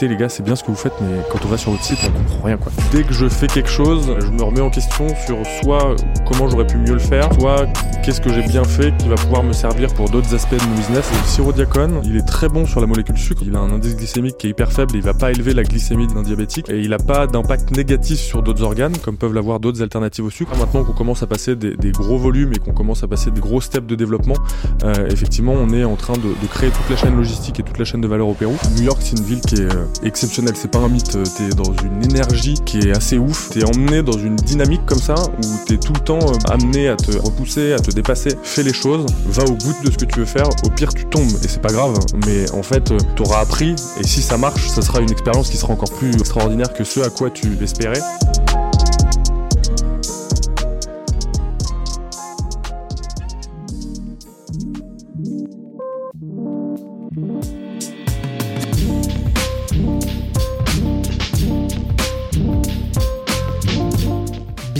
Les gars, c'est bien ce que vous faites, mais quand on va sur votre site, on comprend rien quoi. Dès que je fais quelque chose, je me remets en question sur soit comment j'aurais pu mieux le faire, soit qu'est-ce que j'ai bien fait qui va pouvoir me servir pour d'autres aspects de mon business. le sirop diacone, il est très bon sur la molécule sucre. Il a un indice glycémique qui est hyper faible et il va pas élever la glycémie d'un diabétique et il a pas d'impact négatif sur d'autres organes comme peuvent l'avoir d'autres alternatives au sucre. Maintenant qu'on commence à passer des, gros volumes et qu'on commence à passer des gros steps de développement, euh, effectivement, on est en train de, de, créer toute la chaîne logistique et toute la chaîne de valeur au Pérou. New York, c'est une ville qui est euh, exceptionnel, c'est pas un mythe, t'es dans une énergie qui est assez ouf, t'es emmené dans une dynamique comme ça où t'es tout le temps euh, amené à te repousser, à te dépasser, fais les choses, va au bout de ce que tu veux faire, au pire tu tombes. Et c'est pas grave, mais en fait euh, t'auras appris et si ça marche, ça sera une expérience qui sera encore plus extraordinaire que ce à quoi tu espérais.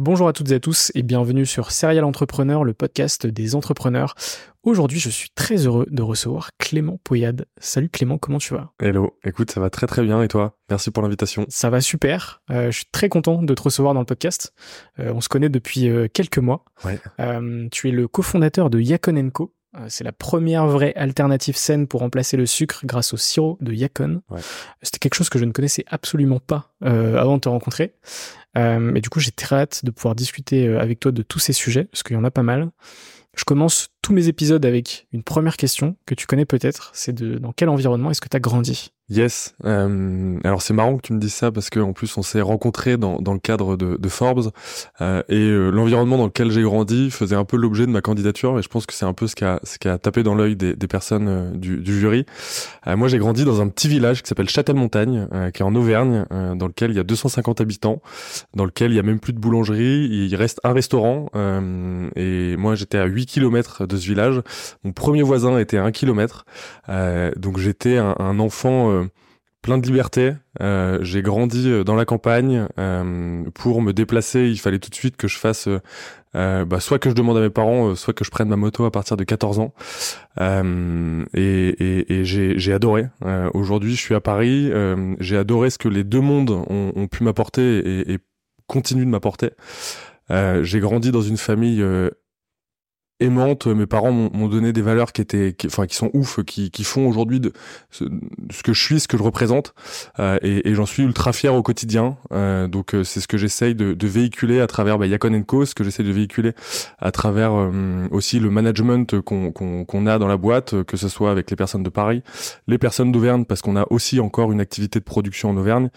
Bonjour à toutes et à tous et bienvenue sur Serial Entrepreneur, le podcast des entrepreneurs. Aujourd'hui, je suis très heureux de recevoir Clément Poyade. Salut Clément, comment tu vas? Hello, écoute, ça va très très bien et toi? Merci pour l'invitation. Ça va super. Euh, je suis très content de te recevoir dans le podcast. Euh, on se connaît depuis euh, quelques mois. Ouais. tu es le cofondateur de Yakon Co. C'est la première vraie alternative saine pour remplacer le sucre grâce au sirop de Yakon. Ouais. C'était quelque chose que je ne connaissais absolument pas avant de te rencontrer. Euh, et du coup, j'ai très hâte de pouvoir discuter avec toi de tous ces sujets, parce qu'il y en a pas mal. Je commence tous mes épisodes avec une première question que tu connais peut-être, c'est de dans quel environnement est-ce que tu as grandi? Yes. Euh, alors c'est marrant que tu me dises ça parce qu'en plus on s'est rencontrés dans, dans le cadre de, de Forbes euh, et euh, l'environnement dans lequel j'ai grandi faisait un peu l'objet de ma candidature et je pense que c'est un peu ce qui a, ce qui a tapé dans l'œil des, des, personnes euh, du, du, jury. Euh, moi j'ai grandi dans un petit village qui s'appelle Châtel-Montagne qui est en Auvergne dans lequel il y a 250 habitants, dans lequel il y a même plus de boulangerie, il reste un restaurant et moi j'étais à 8 km de ce village. Mon premier voisin était à 1 km donc j'étais un, un enfant plein de liberté. Euh, j'ai grandi euh, dans la campagne. Euh, pour me déplacer, il fallait tout de suite que je fasse, euh, bah, soit que je demande à mes parents, soit que je prenne ma moto à partir de 14 ans. et, et, et j'ai adoré. Aujourd'hui, je suis à Paris. j'ai adoré ce que les deux mondes ont, ont pu m'apporter et, et continuent de m'apporter. j'ai grandi dans une famille aimante. Mes parents m'ont donné des valeurs qui étaient, qui, enfin, qui sont ouf, qui, qui font aujourd'hui de ce, que je suis, ce que je représente, euh, et, et j'en suis ultra fier au quotidien. Euh, donc euh, c'est ce que j'essaye de, de, véhiculer à travers bah, Yacon Co, ce que j'essaie de véhiculer à travers aussi le management qu'on qu'on a dans la boîte, que ce soit avec les personnes de Paris, les personnes d'Auvergne, parce qu'on a aussi encore une activité de production en Auvergne,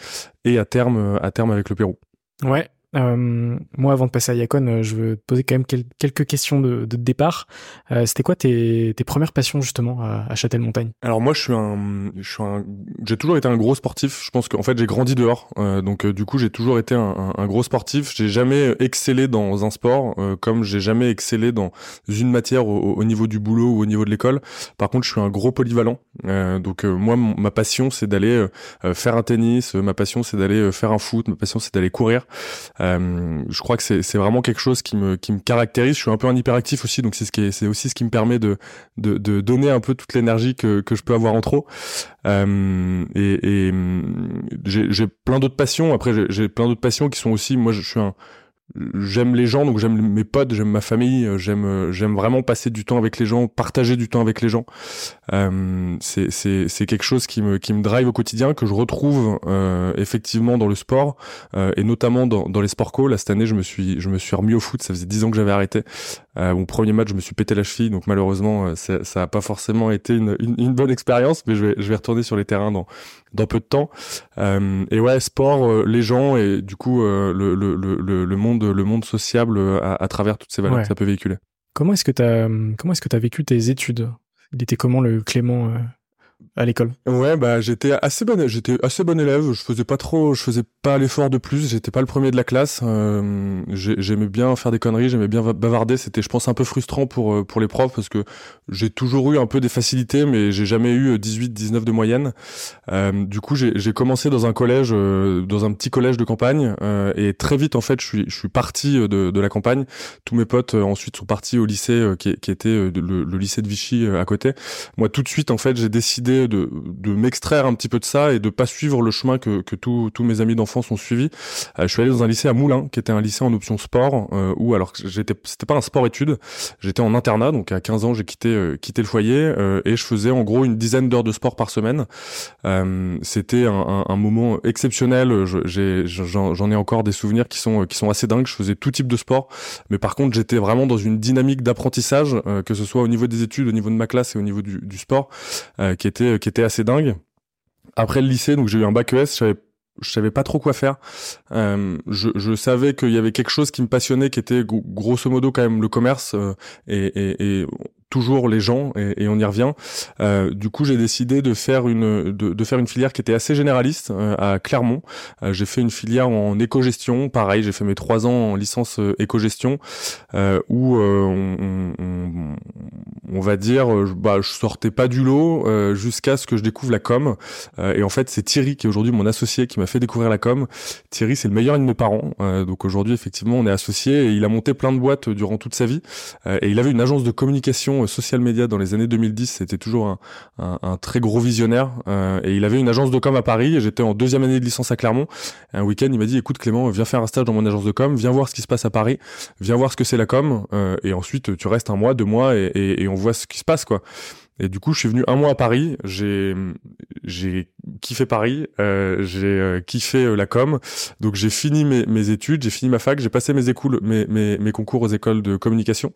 et à terme, à terme avec le Pérou. Ouais, euh, moi, avant de passer à Yacon, euh, je veux te poser quand même quelques questions de, départ. Euh, C'était quoi tes, premières passions justement à, à Châtel-Montagne Alors moi, je suis un, je suis j'ai toujours été un gros sportif. Je pense qu'en fait, j'ai grandi dehors, euh, donc du coup, j'ai toujours été un, gros sportif. J'ai jamais excellé dans un sport, comme j'ai jamais excellé dans une matière au, niveau du boulot ou au niveau de l'école. Par contre, je suis un gros polyvalent. donc moi, ma passion, c'est d'aller faire un tennis. Ma passion, c'est d'aller faire un foot. Ma passion, c'est d'aller courir. Euh, je crois que c'est vraiment quelque chose qui me caractérise. Je suis un peu un hyperactif aussi, donc c'est aussi ce qui me permet de, donner un peu toute l'énergie que je peux avoir en trop. Euh, et, et j'ai plein d'autres passions. Après, j'ai plein d'autres passions qui sont aussi. Moi, je suis un j'aime les gens donc j'aime mes potes j'aime ma famille euh, j'aime euh, j'aime vraiment passer du temps avec les gens partager du temps avec les gens. Euh, c'est c'est c'est quelque chose qui me qui me drive au quotidien que je retrouve euh, effectivement dans le sport euh, et notamment dans dans les sports co. Là cette année je me suis je me suis remis au foot. Ça faisait dix ans que j'avais arrêté mon premier match je me suis pété la cheville donc malheureusement ça ça a pas forcément été une une, une bonne expérience mais je vais je vais retourner sur les terrains dans dans peu de temps. Euh, et ouais, sport, euh, les gens et du coup euh, le, le, le, le, monde le monde sociable à, à travers toutes ces valeurs que ça peut véhiculer. Comment est-ce que tu as comment est-ce que tu as vécu tes études? Il était comment le Clément à l'école Ouais, bah j'étais assez bon, j'étais assez bon élève. Je faisais pas trop, je faisais pas l'effort de plus. J'étais pas le premier de la classe. Euh, j'aimais bien faire des conneries, j'aimais bien bavarder. C'était, je pense, un peu frustrant pour euh, pour les profs parce que j'ai toujours eu un peu des facilités, mais j'ai jamais eu 18, 19 de moyenne. Euh, du coup, j'ai commencé dans un collège, euh, dans un petit collège de campagne, euh, et très vite en fait, je suis parti de, de la campagne. Tous mes potes ensuite sont partis au lycée qui, était le lycée de Vichy à côté. Moi, tout de suite en fait, j'ai décidé de, de m'extraire un petit peu de ça et de pas suivre le chemin que, que tous mes amis d'enfance ont suivi. Euh, je suis allé dans un lycée à Moulins, qui était un lycée en option sport, euh, où alors j'étais, c'était pas un sport-études, j'étais en internat, donc à 15 ans j'ai quitté euh, quitté le foyer et je faisais en gros une dizaine d'heures de sport par semaine. c'était un, un, moment exceptionnel. J'ai, j'en ai encore des souvenirs qui sont qui sont assez dingues. Je faisais tout type de sport, mais par contre j'étais vraiment dans une dynamique d'apprentissage, que ce soit au niveau des études, au niveau de ma classe et au niveau du, du sport, qui était qui était assez dingue. Après le lycée, donc j'ai eu un bac ES, je savais je savais pas trop quoi faire. Euh, je, savais qu'il y avait quelque chose qui me passionnait, qui était grosso modo quand même le commerce euh, et, toujours les gens et, et on y revient. Euh, du coup, j'ai décidé de faire une de, de, faire une filière qui était assez généraliste euh, à Clermont. Euh, j'ai fait une filière en éco-gestion. Pareil, j'ai fait mes trois ans en licence euh, éco-gestion où on, on, on, va dire, bah, je sortais pas du lot jusqu'à ce que je découvre la com. et en fait, c'est Thierry qui est aujourd'hui mon associé qui m'a fait découvrir la com. Thierry, c'est le meilleur de mes parents. donc aujourd'hui, effectivement, on est associés et il a monté plein de boîtes durant toute sa vie. et il avait une agence de communication social media dans les années 2010, c'était toujours un, un, un, très gros visionnaire. Euh, et il avait une agence de com à Paris. J'étais en deuxième année de licence à Clermont. un week-end, il m'a dit "Écoute Clément, viens faire un stage dans mon agence de com, viens voir ce qui se passe à Paris, viens voir ce que c'est la com. Euh, et ensuite, tu restes un mois, deux mois, et, et, et on voit ce qui se passe, quoi." Et du coup, je suis venu un mois à Paris. J'ai kiffé Paris. Euh, j'ai euh, kiffé euh, la com. Donc j'ai fini mes, mes études, j'ai fini ma fac, j'ai passé mes écoles, mes, mes, mes concours aux écoles de communication.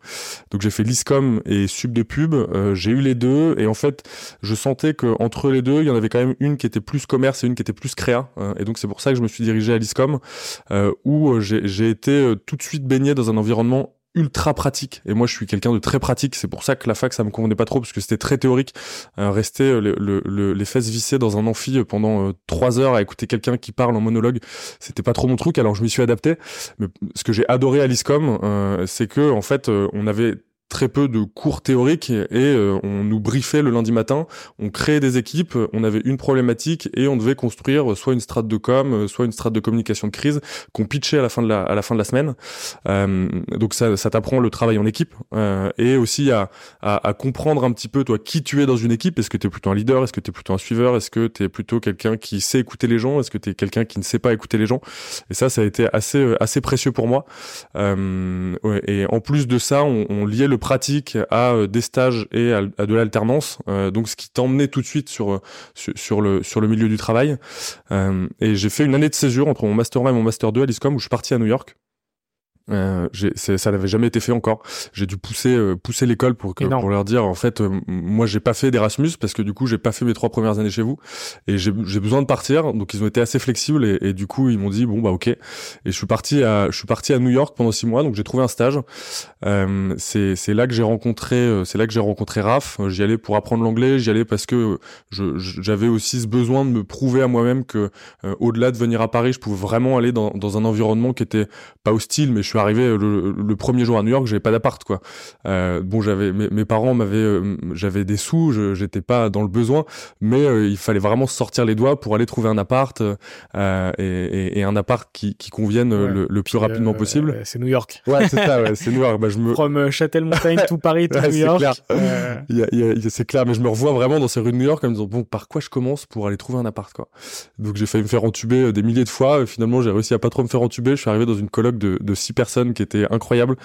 Donc j'ai fait l'ISCOM et Sub de pub. Euh, j'ai eu les deux et en fait, je sentais que entre les deux, il y en avait quand même une qui était plus commerce et une qui était plus créa. et donc c'est pour ça que je me suis dirigé à l'ISCOM où j'ai été tout de suite baigné dans un environnement ultra pratique. Et moi je suis quelqu'un de très pratique. C'est pour ça que la fac ça me convenait pas trop parce que c'était très théorique. Euh, rester euh, le, le, les fesses vissées dans un amphi pendant euh, trois heures à écouter quelqu'un qui parle en monologue c'était pas trop mon truc. Alors je m'y suis adapté. Mais ce que j'ai adoré à l'ISCOM c'est que en fait on avait très peu de cours théoriques et euh, on nous briefait le lundi matin, on créait des équipes, on avait une problématique et on devait construire soit une strate de com, soit une strate de communication de crise qu'on pitchait à la fin de la à la fin de la semaine. Euh, donc ça, ça t'apprend le travail en équipe euh, et aussi à, à, à, comprendre un petit peu toi qui tu es dans une équipe. Est-ce que tu es plutôt un leader? Est-ce que tu es plutôt un suiveur? Est-ce que tu es plutôt quelqu'un qui sait écouter les gens? Est-ce que tu es quelqu'un qui ne sait pas écouter les gens? Et ça, ça a été assez assez précieux pour moi. Ouais, et en plus de ça, on, on liait le pratique à des stages et à, de l'alternance. donc ce qui t'emmenait tout de suite sur, sur, le sur le milieu du travail. et j'ai fait une année de césure entre mon master 1 et mon master 2 à l'ISCOM où je suis parti à New York. Euh, ça n'avait jamais été fait encore. J'ai dû pousser euh, pousser l'école pour que, pour leur dire en fait euh, moi j'ai pas fait d'Erasmus parce que du coup j'ai pas fait mes trois premières années chez vous et j'ai besoin de partir. Donc ils ont été assez flexibles et, et du coup ils m'ont dit bon bah ok. Et je suis parti à je suis parti à New York pendant six mois. Donc j'ai trouvé un stage. Euh, c'est c'est là que j'ai rencontré euh, c'est là que j'ai rencontré Raph. J'y allais pour apprendre l'anglais. J'y allais parce que j'avais aussi ce besoin de me prouver à moi-même que au-delà de venir à Paris je pouvais vraiment aller dans dans un environnement qui était pas hostile mais je suis arrivé le, le, premier jour à New York, j'avais pas d'appart quoi. Euh, bon, j'avais mes, mes, parents m'avaient, euh, j'avais des sous, j'étais pas dans le besoin, mais euh, il fallait vraiment sortir les doigts pour aller trouver un appart et, et, un appart qui, qui convienne le, le, plus rapidement possible. c'est New York. Ouais, c'est ça, ouais, c'est New York. Bah, je me... From Châtel-Montagne, tout Paris, tout New York. c'est clair, mais je me revois vraiment dans ces rues de New York en me disant bon, par quoi je commence pour aller trouver un appart quoi? Donc j'ai failli me faire entuber des milliers de fois. Finalement, j'ai réussi à pas trop me faire entuber. Je suis arrivé dans une coloc de, de six personnes qui était incroyable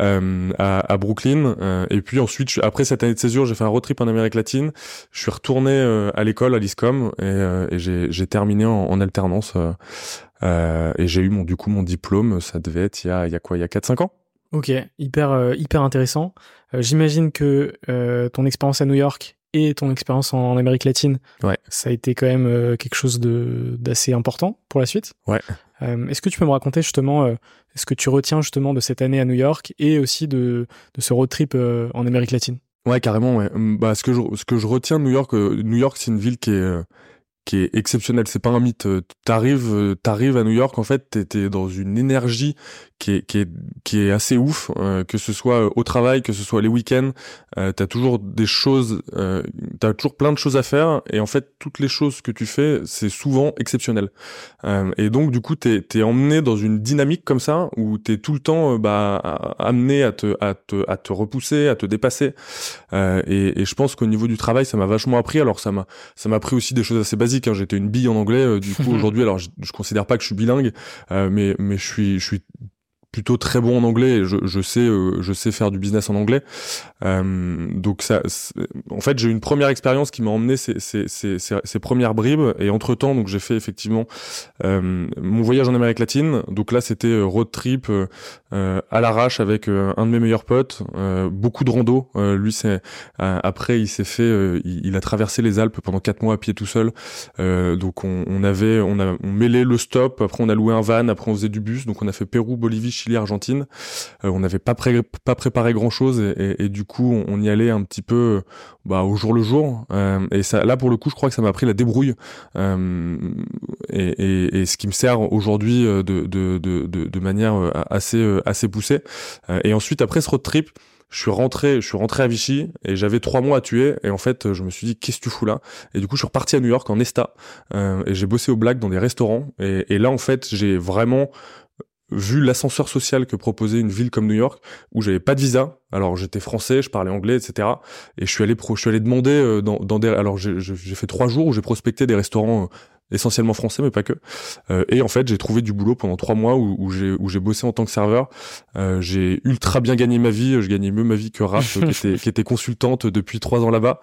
euh, à, Brooklyn. Euh, et puis ensuite, après cette année de césure, j'ai fait un road trip en Amérique latine. Je suis retourné euh, à l'école à l'ISCOM et, et j'ai terminé en, en alternance. et j'ai eu mon du coup mon diplôme. Ça devait être il y a, il y a quoi? Il y a 4-5 ans? Ok, hyper hyper intéressant. J'imagine que ton expérience à New York et ton expérience en, Amérique latine, ouais. ça a été quand même quelque chose d'assez important pour la suite. Ouais. Euh, est-ce que tu peux me raconter justement euh, ce que tu retiens justement de cette année à New York et aussi de, de ce road trip euh, en Amérique latine? Ouais, carrément. Ouais. Hum, bah, ce que je, ce que je retiens de New York, New York, c'est une ville qui est qui est exceptionnelle. C'est pas un mythe. T'arrives, t'arrives à New York, en fait, t'es dans une énergie qui est, qui est, qui est assez ouf, euh, que ce soit euh, au travail, que ce soit les week-ends, euh, t'as toujours des choses, euh, t'as toujours plein de choses à faire, et en fait toutes les choses que tu fais, c'est souvent exceptionnel. Euh, et donc du coup t'es es emmené dans une dynamique comme ça où t'es tout le temps bah, amené à te, à te à te repousser, à te dépasser. Et, et, je pense qu'au niveau du travail, ça m'a vachement appris. Alors ça m'a ça m'a appris aussi des choses assez basiques. Hein. J'étais une bille en anglais, du coup aujourd'hui, alors je, je considère pas que je suis bilingue, mais mais je suis je suis plutôt très bon en anglais je, je sais euh, je sais faire du business en anglais. Euh, donc ça en fait j'ai une première expérience qui m'a emmené ces, ces, ces, ces, premières bribes et entre temps donc j'ai fait effectivement euh, mon voyage en Amérique latine. Donc là c'était euh, road trip euh, à l'arrache avec un de mes meilleurs potes beaucoup de rando. Lui c'est après il s'est fait il, a traversé les Alpes pendant quatre mois à pied tout seul. Donc on, on avait on a on mêlait le stop après on a loué un van après on faisait du bus. Donc on a fait Pérou Bolivie Chili, Argentine. Euh, on n'avait pas, préparé grand chose et, du coup on, y allait un petit peu bah, au jour le jour. Euh, et ça, là pour le coup, je crois que ça m'a pris la débrouille euh, et, ce qui me sert aujourd'hui de, manière assez poussée. et ensuite après ce road trip je suis rentré, je suis rentré à Vichy et j'avais trois mois à tuer et en fait je me suis dit qu'est-ce que tu fous là? Et du coup je suis reparti à New York en Esta et j'ai bossé au Black dans des restaurants et là en fait j'ai vraiment vu l'ascenseur social que proposait une ville comme New York, où j'avais pas de visa, alors j'étais français, je parlais anglais, etc. Et je suis allé, pro, je suis allé demander euh, dans, dans des, alors j'ai fait trois jours où j'ai prospecté des restaurants euh, essentiellement français, mais pas que. Euh, et en fait, j'ai trouvé du boulot pendant trois mois où, où j'ai où j'ai bossé en tant que serveur. Euh, j'ai ultra bien gagné ma vie. Je gagnais mieux ma vie que Raph, qui était qui était consultante depuis trois ans là-bas.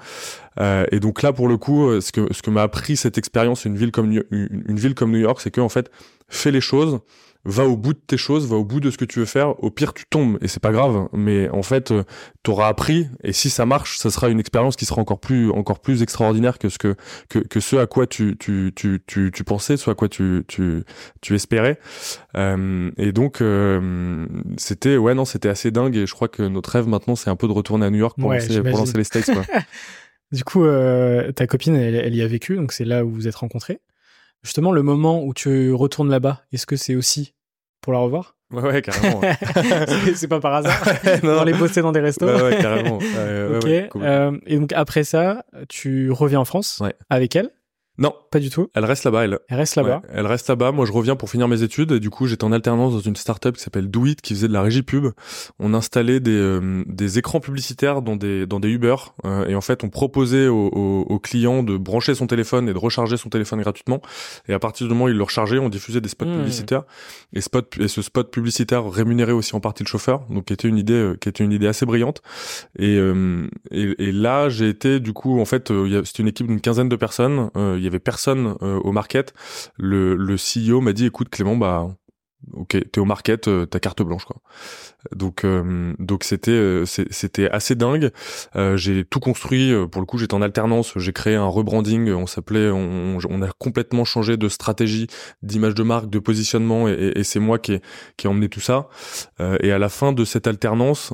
Euh, et donc là, pour le coup, ce que ce que m'a appris cette expérience, une ville comme une, une ville comme New York, c'est que en fait, fais les choses va au bout de tes choses, va au bout de ce que tu veux faire. Au pire, tu tombes et c'est pas grave. Mais en fait, euh, t'auras appris et si ça marche, ça sera une expérience qui sera encore plus, encore plus extraordinaire que ce que, que, que ce à quoi tu, tu, tu, tu, tu pensais, ce à quoi tu, tu, tu espérais. Euh, et donc, euh, c'était, ouais, non, c'était assez dingue et je crois que notre rêve maintenant, c'est un peu de retourner à New York pour, lancer, pour lancer les States, quoi. du coup, ta copine, elle, elle y a vécu, donc c'est là où vous êtes rencontrés? Justement, le moment où tu retournes là-bas, est-ce que c'est aussi pour la revoir? Ouais, ouais, carrément. c'est pas par hasard. non. On les bosser dans des restos? Ouais, ouais carrément. ok. euh, et donc après ça, tu reviens en France avec elle? Non, Pas du tout. Elle reste là-bas, elle. Elle reste là-bas. elle reste là-bas. Moi, je reviens pour finir mes études. Et du coup, j'étais en alternance dans une startup qui s'appelle Do qui faisait de la régie pub. On installait des, euh, des écrans publicitaires dans des, dans des Uber. Euh, et en fait, on proposait aux, aux, clients de brancher son téléphone et de recharger son téléphone gratuitement. Et à partir du moment où ils le rechargeaient, on diffusait des spots mmh. publicitaires. Et, spot, et ce spot publicitaire rémunérait aussi en partie le chauffeur. Donc, qui était une idée, euh, qui était une idée assez brillante. Et, et, et là, j'ai été, du coup, en fait, c'était une équipe d'une quinzaine de personnes. Il y avait personne au market. Le, le CEO m'a dit, écoute, Clément, bah, ok, t'es au market, euh, ta carte blanche quoi. Donc euh, donc c'était euh, c'était assez dingue. j'ai tout construit. Pour le coup, j'étais en alternance. J'ai créé un rebranding. On s'appelait, on, on, a complètement changé de stratégie, d'image de marque, de positionnement, et, et c'est moi qui ai qui ai emmené tout ça. et à la fin de cette alternance,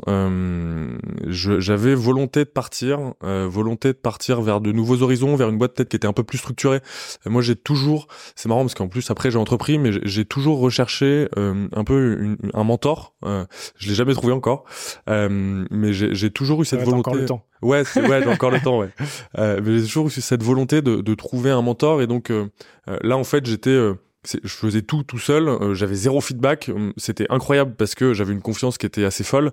j'avais volonté de partir, volonté de partir vers de nouveaux horizons, vers une boîte peut-être qui était un peu plus structurée. moi, j'ai toujours, c'est marrant parce qu'en plus après j'ai entrepris, mais j'ai toujours recherché euh, un peu un mentor. Euh, je l'ai jamais trouvé encore, euh, mais j'ai toujours eu cette volonté. Encore le temps. Ouais, ouais, j'ai encore le temps. Ouais. mais j'ai toujours eu cette volonté de, de, trouver un mentor et donc là en fait j'étais je faisais tout tout seul, euh, j'avais zéro feedback, hum, c'était incroyable parce que j'avais une confiance qui était assez folle,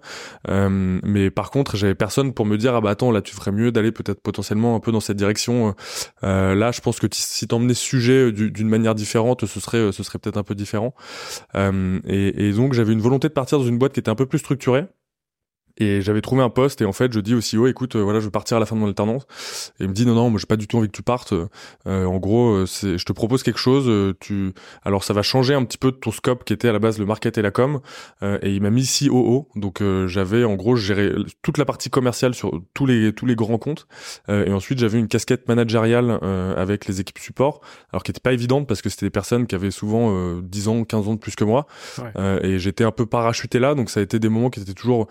euh, mais par contre j'avais personne pour me dire ah bah attends là tu ferais mieux d'aller peut-être potentiellement un peu dans cette direction. Euh, là je pense que si t'emmenais ce sujet d'une manière différente, ce serait ce serait peut-être un peu différent. et, et donc j'avais une volonté de partir dans une boîte qui était un peu plus structurée. Et j'avais trouvé un poste et en fait je dis au CEO écoute euh, voilà je veux partir à la fin de mon alternance. Et il me dit non non moi j'ai pas du tout envie que tu partes. Euh, en gros euh, c'est je te propose quelque chose euh, tu alors ça va changer un petit peu de ton scope qui était à la base le market et la com. Et il m'a mis COO donc j'avais en gros géré toute la partie commerciale sur tous les tous les grands comptes. Et ensuite j'avais une casquette managériale avec les équipes support. Alors qui était pas évidente parce que c'était des personnes qui avaient souvent 10 ans 15 ans de plus que moi. Et j'étais un peu parachuté là. Donc ça a été des moments qui étaient toujours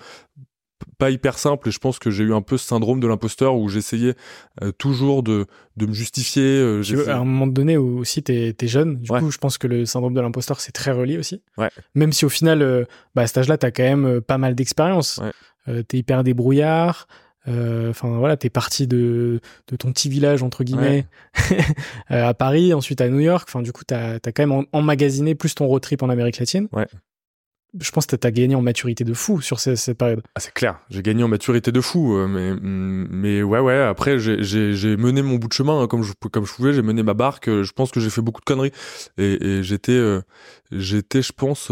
pas hyper simple et je pense que j'ai eu un peu ce syndrome de l'imposteur où j'essayais euh, toujours de, de me justifier. Euh, à un moment donné aussi t'es es jeune, du coup je pense que le syndrome de l'imposteur c'est très relié aussi. Ouais. Même si au final, euh, bah, à cet âge-là t'as quand même pas mal d'expérience. Ouais. t'es hyper débrouillard. Enfin voilà, t'es parti de, de ton petit village entre guillemets à Paris, ensuite à New York. Enfin du coup t'as as quand même emmagasiné plus ton road trip en Amérique latine. Je pense que tu gagné en maturité de fou sur cette, période. Ah, c'est clair, j'ai gagné en maturité de fou, euh, mais mais ouais ouais. Après, j'ai mené mon bout de chemin hein, comme je pouvais. J'ai mené ma barque. Euh, je pense que j'ai fait beaucoup de conneries et, et j'étais euh, j'étais, je pense,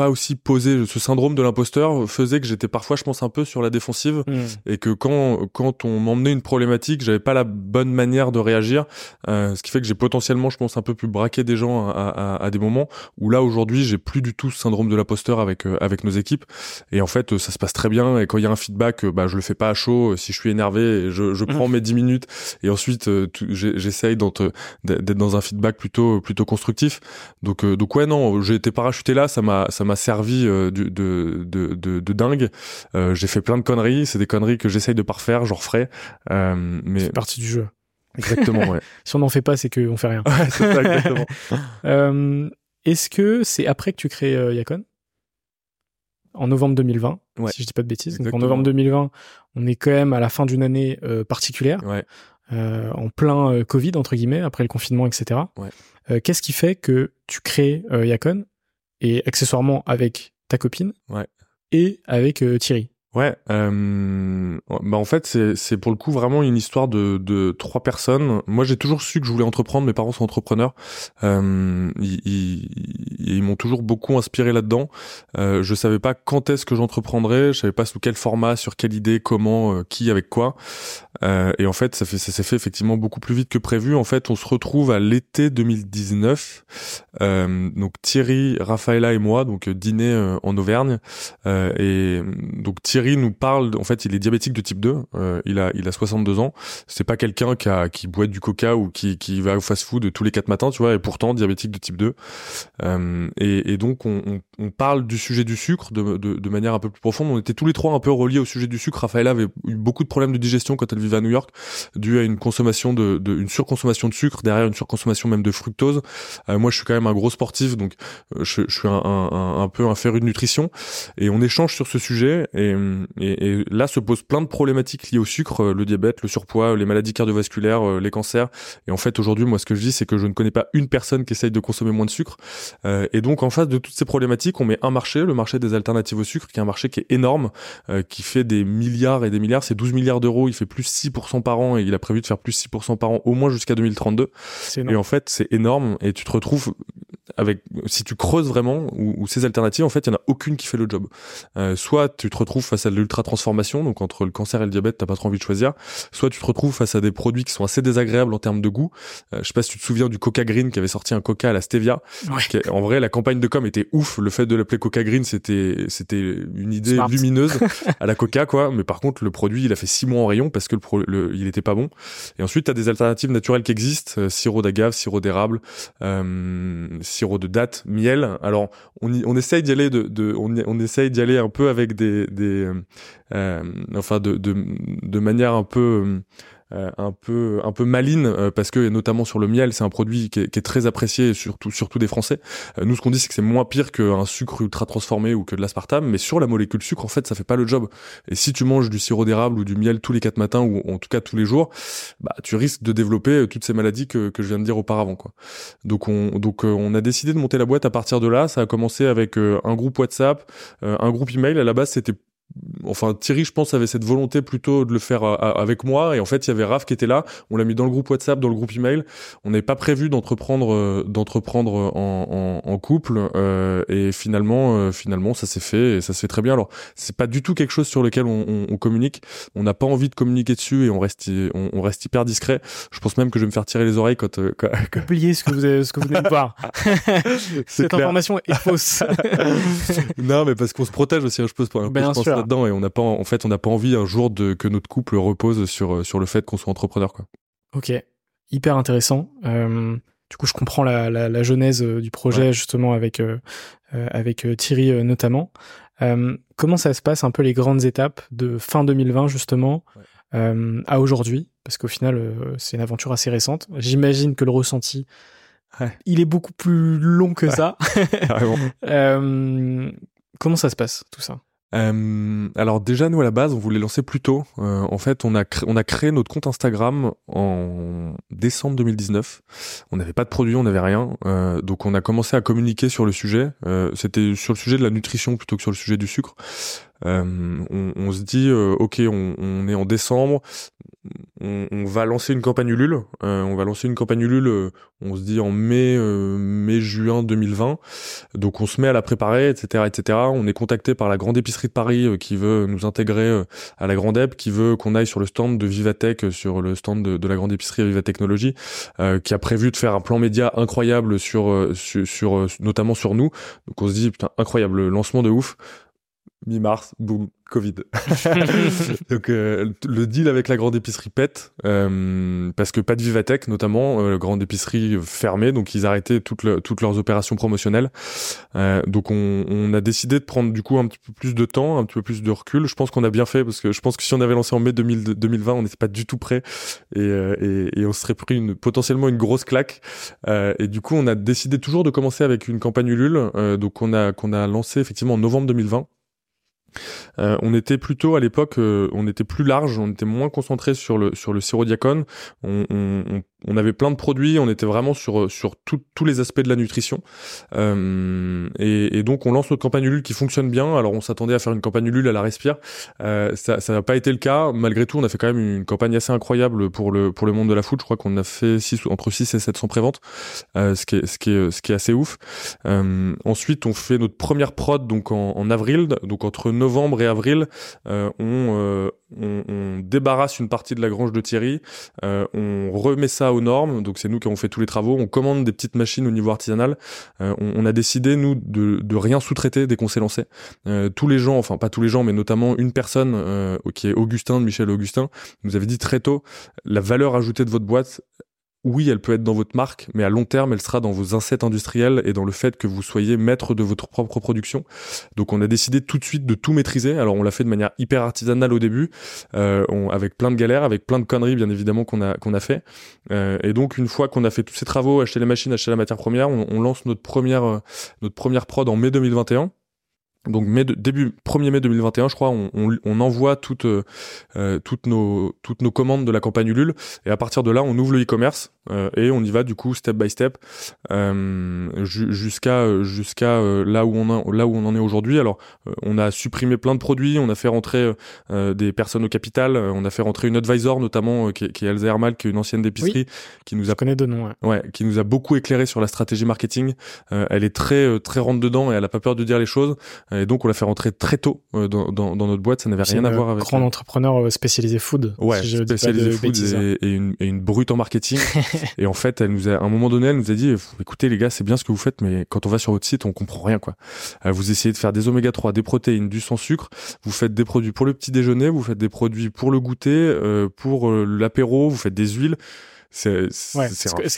pas aussi posé. Ce syndrome de l'imposteur faisait que j'étais parfois, je pense, un peu sur la défensive hmm. et que quand quand on m'emmenait une problématique, j'avais pas la bonne manière de réagir, euh, ce qui fait que j'ai potentiellement, je pense, un peu pu braquer des gens à, à, à des moments où là aujourd'hui, j'ai plus du tout ce syndrome de l'imposteur avec euh, avec nos équipes et en fait, ça se passe très bien et quand il y a un feedback, bah je le fais pas à chaud. Si je suis énervé, je, je prends hmm. mes 10 minutes et ensuite euh, j'essaye d'être dans un feedback plutôt plutôt constructif. Donc donc ouais non, j'ai été parachuté là, ça m'a ça m'a servi euh, de, de, de, de, dingue. Euh, j'ai fait plein de conneries. C'est des conneries que j'essaye de parfaire, j'en referai. Euh, mais c'est partie du jeu. Exactement. Ouais. si on n'en fait pas, c'est qu'on fait rien. Ouais, c'est ça, exactement. Est-ce que c'est après que tu crées Yacon? En novembre 2020, ouais. si je dis pas de bêtises. Donc en novembre 2020, on est quand même à la fin d'une année particulière, ouais. en plein Covid entre guillemets, après le confinement, etc. Qu'est-ce qui fait que tu crées Yacon? Et accessoirement avec ta copine ouais. et avec euh, Thierry. Ouais, euh, bah en fait c'est c'est pour le coup vraiment une histoire de de trois personnes. Moi j'ai toujours su que je voulais entreprendre. Mes parents sont entrepreneurs. Euh, ils, ils, ils m'ont toujours beaucoup inspiré là-dedans. Euh, je savais pas quand est-ce que j'entreprendrais. Je savais pas sous quel format, sur quelle idée, comment, euh, qui, avec quoi. Euh, et en fait ça fait ça s'est fait effectivement beaucoup plus vite que prévu. En fait on se retrouve à l'été 2019. Euh, donc Thierry, Rafaela et moi donc dîner en Auvergne et donc Thierry nous parle, en fait, il est diabétique de type 2. Euh, il a, il a 62 ans. C'est pas quelqu'un qui a, qui boit du coca ou qui, qui va au fast-food tous les quatre matins, tu vois, et pourtant diabétique de type 2. Euh, et, et, donc, on, on, parle du sujet du sucre de, de, de, manière un peu plus profonde. On était tous les trois un peu reliés au sujet du sucre. Raphaël avait eu beaucoup de problèmes de digestion quand elle vivait à New York, dû à une consommation de, de une surconsommation de sucre, derrière une surconsommation même de fructose. moi, je suis quand même un gros sportif, donc je, je suis un, un, un, peu un féru de nutrition, et on échange sur ce sujet. Et, là se posent plein de problématiques liées au sucre, le diabète, le surpoids, les maladies cardiovasculaires, les cancers. Et en fait, aujourd'hui, moi, ce que je dis, c'est que je ne connais pas une personne qui essaye de consommer moins de sucre. et donc, en face de toutes ces problématiques, on met un marché, le marché des alternatives au sucre, qui est un marché qui est énorme, euh, qui fait des milliards et des milliards. C'est 12 milliards d'euros, il fait plus 6% par an et il a prévu de faire plus 6% par an au moins jusqu'à 2032. Et en fait, c'est énorme et tu te retrouves avec, si tu creuses vraiment, ou, ces alternatives, en fait, il y en a aucune qui fait le job. Euh, soit tu te retrouves face à l'ultra transformation, donc entre le cancer et le diabète, t'as pas trop envie de choisir. Soit tu te retrouves face à des produits qui sont assez désagréables en termes de goût. Euh, je sais pas si tu te souviens du Coca Green qui avait sorti un Coca à la stevia. en vrai, la campagne de com était ouf. Le fait de l'appeler Coca Green, c'était c'était une idée lumineuse à la Coca, quoi. Mais par contre, le produit, il a fait six mois en rayon parce que le, il était pas bon. Et ensuite, t'as des alternatives naturelles qui existent euh, sirop d'agave, sirop d'érable, euh, sirop de date, miel. Alors, on, y, on essaye d'y aller de, de on, on essaye d'y aller un peu avec des, des euh, enfin de, de, de manière un peu euh, un peu un peu maline euh, parce que notamment sur le miel c'est un produit qui est, qui est, très apprécié surtout surtout des Français. Euh, nous ce qu'on dit c'est que c'est moins pire qu'un sucre ultra transformé ou que de l'aspartame, mais sur la molécule sucre en fait ça fait pas le job. Et si tu manges du sirop d'érable ou du miel tous les quatre matins ou en tout cas tous les jours, bah tu risques de développer toutes ces maladies que, que je viens de dire auparavant quoi. Donc on donc on a décidé de monter la boîte à partir de là. Ça a commencé avec un groupe WhatsApp, un groupe email. À la base c'était enfin Thierry je pense avait cette volonté plutôt de le faire euh, avec moi. Et en fait il y avait Raph qui était là. On l'a mis dans le groupe WhatsApp dans le groupe email. On n'avait pas prévu d'entreprendre euh, d'entreprendre en, en, en, couple euh, et finalement euh, finalement ça s'est fait et ça se fait très bien. Alors c'est pas du tout quelque chose sur lequel on, on, communique. On n'a pas envie de communiquer dessus et on reste on, reste hyper discret. Je pense même que je vais me faire tirer les oreilles quand, quand, oubliez ce que vous avez, ce que vous venez de voir. Cette information est fausse. Non mais parce qu'on se protège aussi hein, je pense, pour un Bien sûr dedans et on n'a pas en fait on n'a pas envie un jour de que notre couple repose sur sur le fait qu'on soit entrepreneur quoi. Ok, hyper intéressant. Euh, du coup, je comprends la, la, la genèse euh, du projet justement avec euh, euh avec euh, Thierry notamment. comment ça se passe un peu les grandes étapes de fin 2020 justement à aujourd'hui? Parce qu'au final, c'est une aventure assez récente. J'imagine que le ressenti il est beaucoup plus long que ça. comment ça se passe tout ça? Euh, alors déjà nous à la base on voulait lancer plus tôt. Euh, en fait on a on a créé notre compte Instagram en décembre 2019. On n'avait pas de produit, on n'avait rien. Euh, donc on a commencé à communiquer sur le sujet. C'était sur le sujet de la nutrition plutôt que sur le sujet du sucre. Euh, on, on, se dit ok on, on, est en décembre, on, on, va lancer une campagne Ulule. Euh, on va lancer une campagne Ulule, euh, on se dit en mai, euh, mai juin 2020. Donc on se met à la préparer, etc., etc. On est contacté par la grande épicerie de Paris qui veut nous intégrer à la grande ép, qui veut qu'on aille sur le stand de Vivatech, sur le stand de, la grande épicerie Viva Technologie, qui a prévu de faire un plan média incroyable sur, sur, sur, notamment sur nous. Donc on se dit putain incroyable, lancement de ouf mi-mars, boum, Covid. Donc euh, le deal avec la grande épicerie pète euh, parce que pas de Vivatech notamment, euh, grande épicerie fermée, donc ils arrêtaient toutes, toutes leurs opérations promotionnelles. Euh, donc on, on, a décidé de prendre du coup un petit peu plus de temps, un petit peu plus de recul. Je pense qu'on a bien fait parce que je pense que si on avait lancé en mai 2020, on n'était pas du tout prêt et, et, et, on serait pris une, potentiellement une grosse claque. et du coup on a décidé toujours de commencer avec une campagne Ulule, donc on a qu'on a lancé effectivement en novembre 2020. Euh, on était plutôt à l'époque, euh, on était plus large, on était moins concentré sur le sur le on avait plein de produits, on était vraiment sur sur tous les aspects de la nutrition. Euh, et, donc on lance notre campagne Ulule qui fonctionne bien. Alors on s'attendait à faire une campagne Ulule à la respire, euh, ça n'a pas été le cas. Malgré tout, on a fait quand même une campagne assez incroyable pour le pour le monde de la food. Je crois qu'on a fait six, entre 6 et 700 préventes, euh, ce qui est ce qui est assez ouf. Euh, ensuite, on fait notre première prod donc en, en avril, donc entre novembre et avril, euh, on, on, débarrasse une partie de la grange de Thierry, on remet ça aux normes, donc c'est nous qui avons fait tous les travaux. On commande des petites machines au niveau artisanal. Euh, on, a décidé nous de, rien sous-traiter dès qu'on s'est lancé. Euh, tous les gens, enfin pas tous les gens, mais notamment une personne euh, qui est Augustin, de Michel Augustin, nous avait dit très tôt la valeur ajoutée de votre boîte, oui, elle peut être dans votre marque, mais à long terme, elle sera dans vos insets industriels et dans le fait que vous soyez maître de votre propre production. Donc, on a décidé tout de suite de tout maîtriser. Alors, on l'a fait de manière hyper artisanale au début, euh, avec plein de galères, avec plein de conneries, bien évidemment, qu'on a qu'on a fait. Euh, et donc, une fois qu'on a fait tous ces travaux, acheté les machines, acheté la matière première, on, lance notre première euh, notre première prod en mai 2021. Donc mai début 1er mai 2021, je crois, on, on, on envoie toutes euh, toutes nos toutes nos commandes de la campagne Ulule et à partir de là, on ouvre le e-commerce euh, et on y va du coup step by step euh, jusqu'à jusqu'à euh, là où on a, là où on en est aujourd'hui. Alors, euh, on a supprimé plein de produits, on a fait rentrer des personnes au capital, on a fait rentrer une advisor notamment qui, qui est Elsa Hermal, qui est une ancienne d'épicerie, qui nous a connaît de nom, ouais. ouais. qui nous a beaucoup éclairé sur la stratégie marketing. elle est très très rentre dedans et elle a pas peur de dire les choses. Et donc, on l'a fait rentrer très tôt dans, dans, dans, notre boîte. Ça n'avait rien à voir avec. Grand entrepreneur spécialisé food. Ouais, si spécialisé food et, et, une, et une brute en marketing. et en fait, elle nous a, à un moment donné, elle nous a dit, écoutez les gars, c'est bien ce que vous faites, mais quand on va sur votre site, on comprend rien quoi. Euh, vous essayez de faire des oméga 3, des protéines, du sans sucre. Vous faites des produits pour le petit déjeuner, vous faites des produits pour le goûter, euh, pour euh, l'apéro, vous faites des huiles. C'est ouais,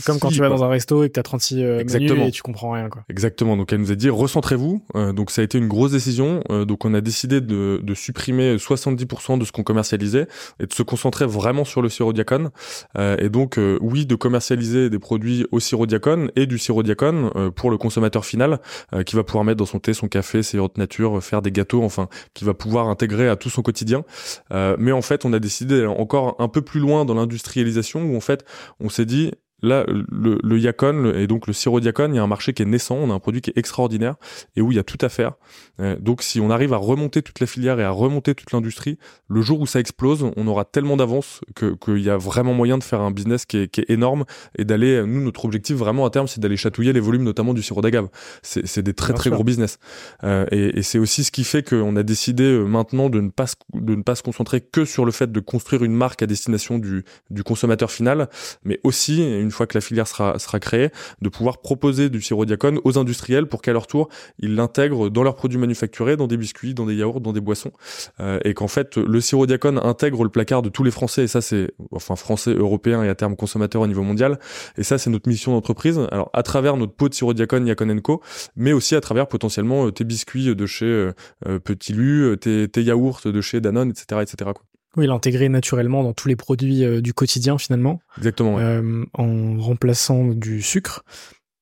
comme quand tu vas dans un resto et que tu as 36 euh, menus et tu comprends rien quoi. Exactement. Donc elle nous a dit recentrez-vous. Euh, donc ça a été une grosse décision. Euh, donc on a décidé de, de supprimer 70% de ce qu'on commercialisait et de se concentrer vraiment sur le sirop diacone. Euh, et donc euh, oui, de commercialiser des produits au sirop diacone et du sirop diacone pour le consommateur final qui va pouvoir mettre dans son thé, son café, ses de nature, faire des gâteaux, enfin qui va pouvoir intégrer à tout son quotidien. mais en fait, on a décidé encore un peu plus loin dans l'industrialisation où en fait on s'est dit Là, le, le Yacon et donc le sirop Diacon, il y a un marché qui est naissant, on a un produit qui est extraordinaire et où il y a tout à faire. Euh, donc, si on arrive à remonter toute la filière et à remonter toute l'industrie, le jour où ça explose, on aura tellement d'avance que qu'il y a vraiment moyen de faire un business qui est, qui est énorme et d'aller. Nous, notre objectif vraiment à terme, c'est d'aller chatouiller les volumes, notamment du sirop d'agave. C'est des très très gros business. Euh, et, et c'est aussi ce qui fait qu'on a décidé euh, maintenant de ne pas se, de ne pas se concentrer que sur le fait de construire une marque à destination du du consommateur final, mais aussi une fois que la filière sera, sera créée, de pouvoir proposer du sirop diacone aux industriels pour qu'à leur tour, ils l'intègrent dans leurs produits manufacturés, dans des biscuits, dans des yaourts, dans des boissons. Euh, et qu'en fait, le sirop diacone intègre le placard de tous les Français. Et ça, c'est, enfin, Français, Européens et à terme consommateurs au niveau mondial. Et ça, c'est notre mission d'entreprise. Alors, à travers notre pot de sirop diacone, Yacon Co, mais aussi à travers potentiellement euh, tes biscuits de chez euh, Petit Lu, tes, tes yaourts de chez Danone, etc., etc. Quoi. Oui, l'intégrer naturellement dans tous les produits euh, du quotidien finalement. Exactement. Euh, en remplaçant du sucre.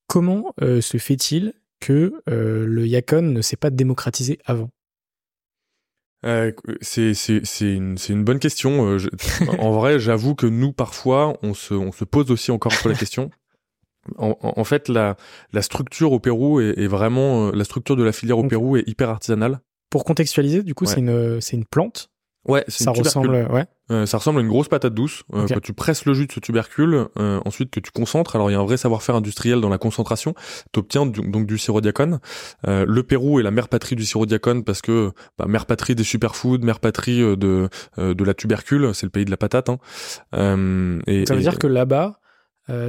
Comment euh, se fait-il que le Yacon ne s'est pas démocratisé avant? C'est une bonne question. en vrai, j'avoue que nous parfois on se on se pose aussi encore un peu la question. En, en, fait, la la structure au Pérou est, est, vraiment la structure de la filière au Pérou est hyper artisanale. Pour contextualiser, du coup, c'est une c'est une plante Ouais, ça ressemble, ouais. Euh, ça ressemble à une grosse patate douce. Euh, Quand tu presses le jus de ce tubercule, euh, ensuite que tu concentres, alors il y a un vrai savoir-faire industriel dans la concentration. Tu obtiens donc du sirop diacone. Euh, le Pérou est la mère patrie du sirop diacone parce que bah, mère patrie des superfoods, mère patrie euh, de de la tubercule, c'est le pays de la patate. Hein. et, ça veut dire que là-bas,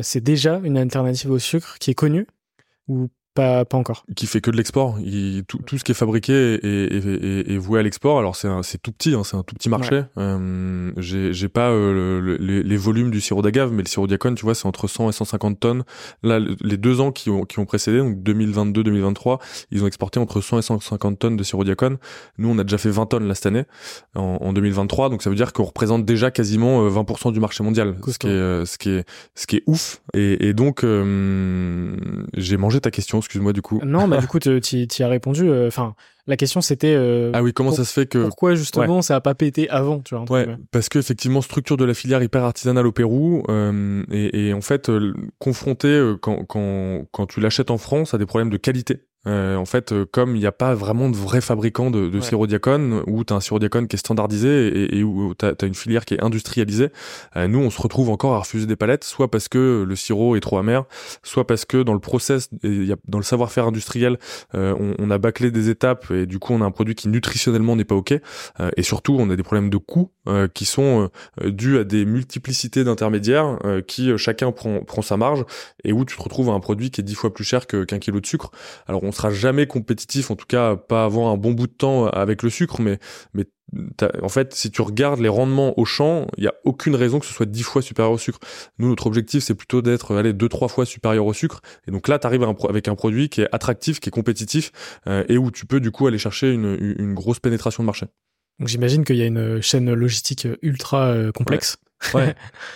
c'est déjà une alternative au sucre qui est connue ou pas, pas encore. Qui fait que de l'export. Tout, tout ce qui est fabriqué est, est, est, est voué à l'export. Alors c'est tout petit, hein, c'est un tout petit marché. Euh, j'ai pas euh, les, les, volumes du sirop d'agave, mais le sirop diacone, tu vois, c'est entre 100 et 150 tonnes. Là, les deux ans qui ont, qui ont précédé, donc 2022-2023, ils ont exporté entre 100 et 150 tonnes de sirop diacone. Nous, on a déjà fait 20 tonnes là cette année, en, en 2023. Donc ça veut dire qu'on représente déjà quasiment 20% euh, du marché mondial, ce qui, est, euh, ce qui est ce qui est ouf. Et, et donc j'ai mangé ta question excuse-moi du coup. Non, bah du coup, tu y as répondu. Euh, enfin, la question c'était. Euh, ah oui, comment ça se fait que. Pourquoi justement ça a pas pété avant, tu vois Ouais, parce que effectivement, structure de la filière hyper artisanale au Pérou, euh, et, et, en fait, confronté quand, quand, quand tu l'achètes en France à des problèmes de qualité. Euh, en fait, euh, comme il n'y a pas vraiment de vrai fabricant de, de ouais. sirop diacone, où tu as un sirop diacone qui est standardisé et, et où tu as, une filière qui est industrialisée, euh, nous, on se retrouve encore à refuser des palettes, soit parce que le sirop est trop amer, soit parce que dans le process, y a, dans le savoir-faire industriel, euh, on, on, a bâclé des étapes et du coup, on a un produit qui nutritionnellement n'est pas OK. Euh, et surtout, on a des problèmes de coût qui sont dus à des multiplicités d'intermédiaires qui chacun prend, prend sa marge et où tu te retrouves à un produit qui est dix fois plus cher qu'un kilo de sucre. Alors, on on sera jamais compétitif, en tout cas pas avant un bon bout de temps avec le sucre, mais mais en fait, si tu regardes les rendements au champ, il y a aucune raison que ce soit dix fois supérieur au sucre. Nous, notre objectif, c'est plutôt d'être allez deux trois fois supérieur au sucre. Et donc là, tu arrives avec un produit qui est attractif, qui est compétitif euh, et où tu peux du coup aller chercher une, une grosse pénétration de marché. Donc j'imagine qu'il y a une chaîne logistique ultra euh, complexe. Ouais, ouais,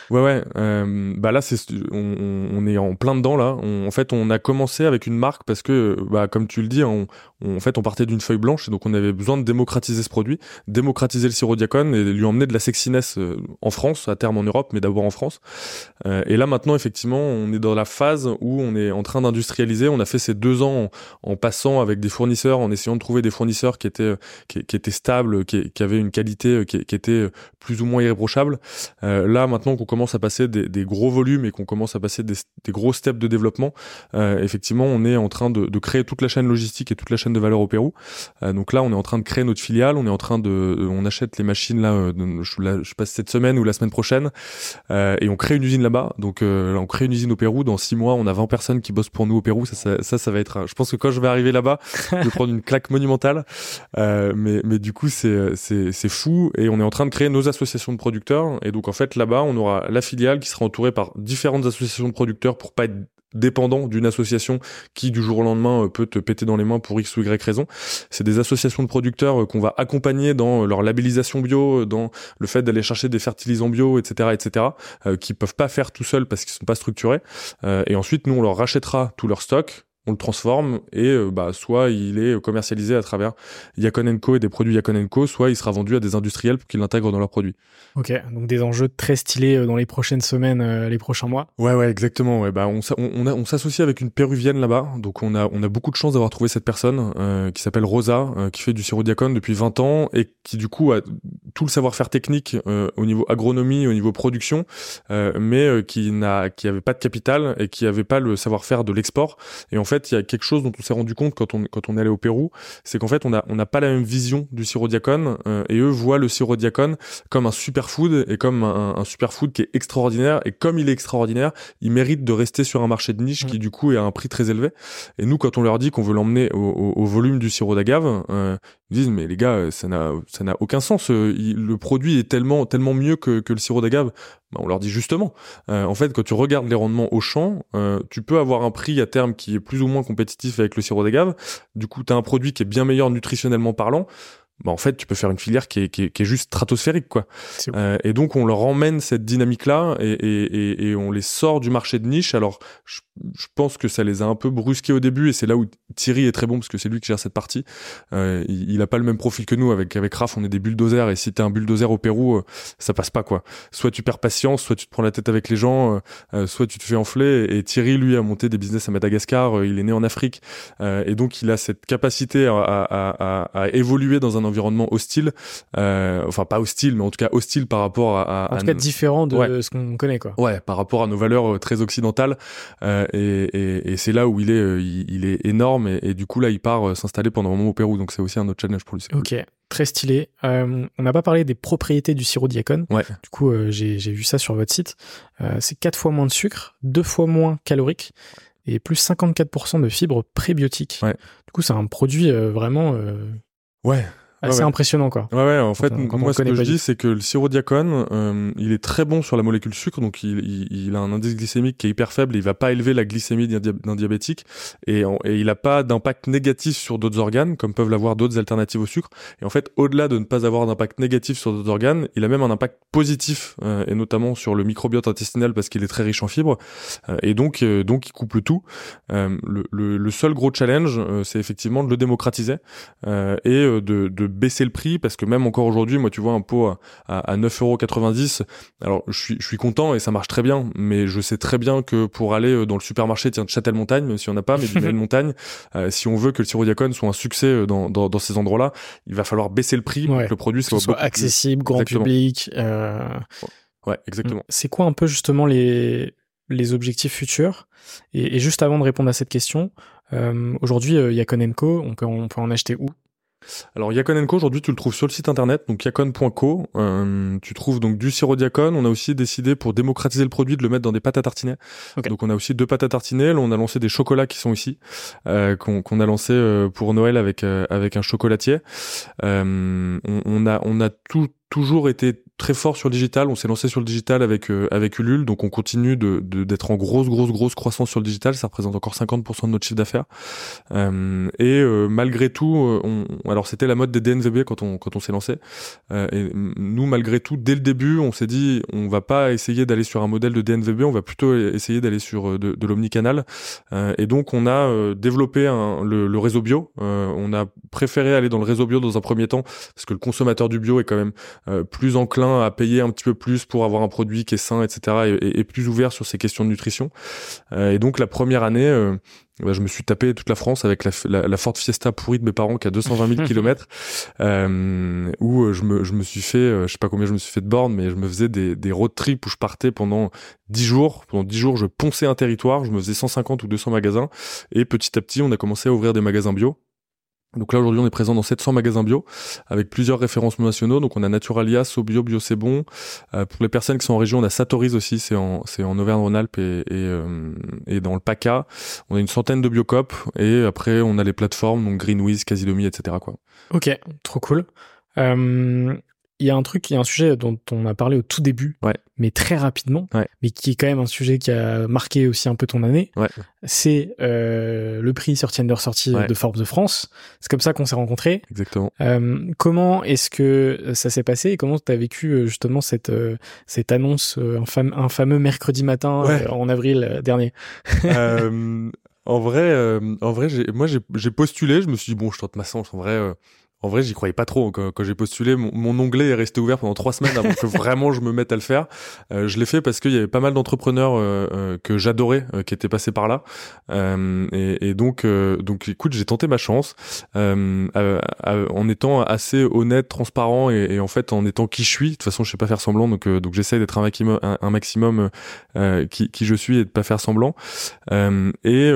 ouais. Euh, bah là, c'est, on, on, est en plein dedans là. en fait, on a commencé avec une marque parce que, bah, comme tu le dis, on, en fait, on partait d'une feuille blanche donc on avait besoin de démocratiser ce produit, démocratiser le sirop diacone et lui emmener de la sexiness euh, en France, à terme en Europe, mais d'abord en France. Euh, et là, maintenant, effectivement, on est dans la phase où on est en train d'industrialiser. On a fait ces deux ans en, passant avec des fournisseurs, en essayant de trouver des fournisseurs qui étaient qui, qui étaient stables, qui, avaient une qualité qui, était plus ou moins irréprochable. Euh, là, maintenant qu'on commence à passer des, gros volumes et qu'on commence à passer des, gros steps de développement, euh, effectivement, on est en train de, de, créer toute la chaîne logistique et toute la chaîne de valeur au Pérou. Euh, donc là, on est en train de créer notre filiale, on est en train de, on achète les machines là, euh, je, là, je passe cette semaine ou la semaine prochaine, euh, et on crée une usine là-bas. Donc on crée une usine au Pérou. Dans six mois, on a 20 personnes qui bossent pour nous au Pérou. Ça, ça, ça, ça va être. Je pense que quand je vais arriver là-bas, je vais prendre une claque monumentale. mais, mais du coup, c'est, c'est, c'est fou. Et on est en train de créer nos associations de producteurs. Et donc en fait, là-bas, on aura la filiale qui sera entourée par différentes associations de producteurs pour pas être dépendant d'une association qui du jour au lendemain euh, peut te péter dans les mains pour x ou y raison. C'est des associations de producteurs euh, qu'on va accompagner dans euh, leur labellisation bio, dans le fait d'aller chercher des fertilisants bio, etc., etc., qui peuvent pas faire tout seuls parce qu'ils sont pas structurés. et ensuite, nous, on leur rachètera tout leur stock, on le transforme et euh, bah, soit il est commercialisé à travers Yacon Co et des produits Yacon Co, soit il sera vendu à des industriels pour qu'ils l'intègrent dans leurs produits. Ok, donc des enjeux très stylés euh, dans les prochaines semaines, euh, les prochains mois. Ouais, ouais, exactement. Ouais, bah, on, on, on s'associe avec une péruvienne là-bas, donc on a, on a beaucoup de chance d'avoir trouvé cette personne qui s'appelle Rosa, qui fait du sirop Diacon depuis 20 ans et qui du coup a tout le savoir-faire technique au niveau agronomie, au niveau production, mais qui n'a, qui avait pas de capital et qui avait pas le savoir-faire de l'export. Et en fait il y a quelque chose dont on s'est rendu compte quand on, quand on est allé au Pérou, c'est qu'en fait, on n'a on pas la même vision du sirop diacone, euh, et eux voient le sirop diacone comme un superfood et comme un, un superfood qui est extraordinaire, et comme il est extraordinaire, il mérite de rester sur un marché de niche qui, du coup, est à un prix très élevé. Et nous, quand on leur dit qu'on veut l'emmener au, au, volume du sirop d'agave, euh, ils disent, mais les gars, ça n'a, ça n'a aucun sens. Euh, le produit est tellement, mieux que, le sirop d'agave. Bah, on leur dit justement, euh, en fait, quand tu regardes les rendements au champ, euh, tu peux avoir un prix à terme qui est plus ou moins compétitif avec le sirop d'agave. Du coup, tu as un produit qui est bien meilleur nutritionnellement parlant bah en fait tu peux faire une filière qui est, qui est, qui est juste stratosphérique quoi. Euh, et donc on leur emmène cette dynamique là et, et, et, on les sort du marché de niche. Alors je, je, pense que ça les a un peu brusqués au début et c'est là où Thierry est très bon parce que c'est lui qui gère cette partie. Euh, il, il, a pas le même profil que nous. Avec avec Raph on est des bulldozers et si t'es un bulldozer au Pérou euh, ça passe pas quoi. Soit tu perds patience soit tu te prends la tête avec les gens euh, soit tu te fais enfler. Et Thierry lui a monté des business à Madagascar il est né en Afrique. Et donc il a cette capacité à, à, à, à évoluer dans un environnement hostile, euh, enfin pas hostile, mais en tout cas hostile par rapport à, en tout cas différent de ce qu'on connaît quoi. Ouais, par rapport à nos valeurs euh, très occidentales, euh, et, et, et c'est là où il est, il, est énorme, et, et, du coup là il part s'installer pendant un moment au Pérou, donc c'est aussi un autre challenge pour lui. Ok. Très stylé. On n'a pas parlé des propriétés du sirop diacone. Ouais. Du coup, j'ai vu ça sur votre site. C'est quatre fois moins de sucre, deux fois moins calorique et plus 54% de fibres prébiotiques. Ouais. Du coup, c'est un produit vraiment. Ouais, c'est impressionnant quoi. Ouais ouais, en fait moi ce que je dis c'est que le sirop diacone euh, il est très bon sur la molécule sucre donc il, il, il, a un indice glycémique qui est hyper faible, et il va pas élever la glycémie d'un diabétique et, et, il a pas d'impact négatif sur d'autres organes comme peuvent l'avoir d'autres alternatives au sucre et en fait au-delà de ne pas avoir d'impact négatif sur d'autres organes, il a même un impact positif euh, et notamment sur le microbiote intestinal parce qu'il est très riche en fibres euh, et donc donc il couple tout. Le, le, le, seul gros challenge c'est effectivement de le démocratiser et de, de baisser le prix parce que même encore aujourd'hui, moi, tu vois, un pot à, à, 9,90€, alors je suis, je suis content et ça marche très bien, mais je sais très bien que pour aller euh, dans le supermarché, tiens, de Châtel-Montagne, même si on n'a pas, mais du Montagne, euh, si on veut que le sirop diacone soit un succès euh, dans, dans, dans ces endroits-là, il va falloir baisser le prix pour que le produit soit, soit accessible, grand public. Euh... Ouais, exactement. C'est quoi un peu justement les les objectifs futurs? Et, et, juste avant de répondre à cette question, euh, aujourd'hui, euh, Yacon Co, on peut, on peut en acheter où? Alors Yacon Co aujourd'hui tu le trouves sur le site internet donc yacon.co. Euh, tu trouves donc du sirop Yacon. On a aussi décidé pour démocratiser le produit de le mettre dans des pâtes à tartiner. Donc on a aussi deux pâtes à tartiner. Là, on a lancé des chocolats qui sont ici euh, qu'on a lancé euh, pour Noël avec euh, avec un chocolatier. On, on, a on a tout toujours été très fort sur le digital. On s'est lancé sur le digital avec euh, avec Ulule, donc on continue de d'être en grosse grosse grosse croissance sur le digital. Ça représente encore 50% de notre chiffre d'affaires. Euh, et euh, malgré tout, euh, on, alors c'était la mode des DNVB quand on quand on s'est lancé. et nous, malgré tout, dès le début, on s'est dit on va pas essayer d'aller sur un modèle de DNVB, on va plutôt essayer d'aller sur de, de l'omnicanal. et donc on a développé un, le, le, réseau bio. on a préféré aller dans le réseau bio dans un premier temps parce que le consommateur du bio est quand même plus enclin à payer un petit peu plus pour avoir un produit qui est sain, etc. et, et plus ouvert sur ces questions de nutrition. Euh, et donc la première année, euh, bah, je me suis tapé toute la France avec la, la, la Ford Fiesta pourrie de mes parents qui a 220 000 km, euh, où je me, je me suis fait, euh, je sais pas combien je me suis fait de bornes, mais je me faisais des, des road trips où je partais pendant 10 jours. Pendant 10 jours, je ponçais un territoire, je me faisais 150 ou 200 magasins, et petit à petit, on a commencé à ouvrir des magasins bio. Donc là aujourd'hui on est présent dans 700 magasins bio avec plusieurs référencements nationaux. Donc on a Naturalia, Sobio, Bio c'est bon. Euh, pour les personnes qui sont en région, on a Satoris aussi, c'est en c'est en Auvergne-Rhône-Alpes et et, euh, et, dans le PACA. On a une centaine de biocop et après on a les plateformes donc Greenwiz, Casidomi, etc. Quoi. Ok, trop cool. Euh, il y a un truc, il y a un sujet dont on a parlé au tout début, ouais. mais très rapidement, ouais. mais qui est quand même un sujet qui a marqué aussi un peu ton année. Ouais. C'est euh, le prix sortie under sortie de Forbes de France. C'est comme ça qu'on s'est rencontrés. Exactement. Euh, comment est-ce que ça s'est passé et comment tu as vécu euh, justement cette euh, cette annonce euh, un, fam un, fameux mercredi matin en avril dernier? En vrai, en vrai, moi j'ai postulé. Je me suis dit bon, je tente ma chance. En vrai en vrai, j'y croyais pas trop. Quand, quand j'ai postulé, mon, onglet est resté ouvert pendant trois semaines avant que vraiment je me mette à le faire. Euh, je l'ai fait parce qu'il y avait pas mal d'entrepreneurs euh, euh, que j'adorais qui étaient passés par là. Et, et, donc, donc, écoute, j'ai tenté ma chance en étant assez honnête, transparent et, et, en fait en étant qui je suis. De toute façon, je sais pas faire semblant, donc donc j'essaye d'être un maximum, un, maximum qui, qui je suis et de pas faire semblant. et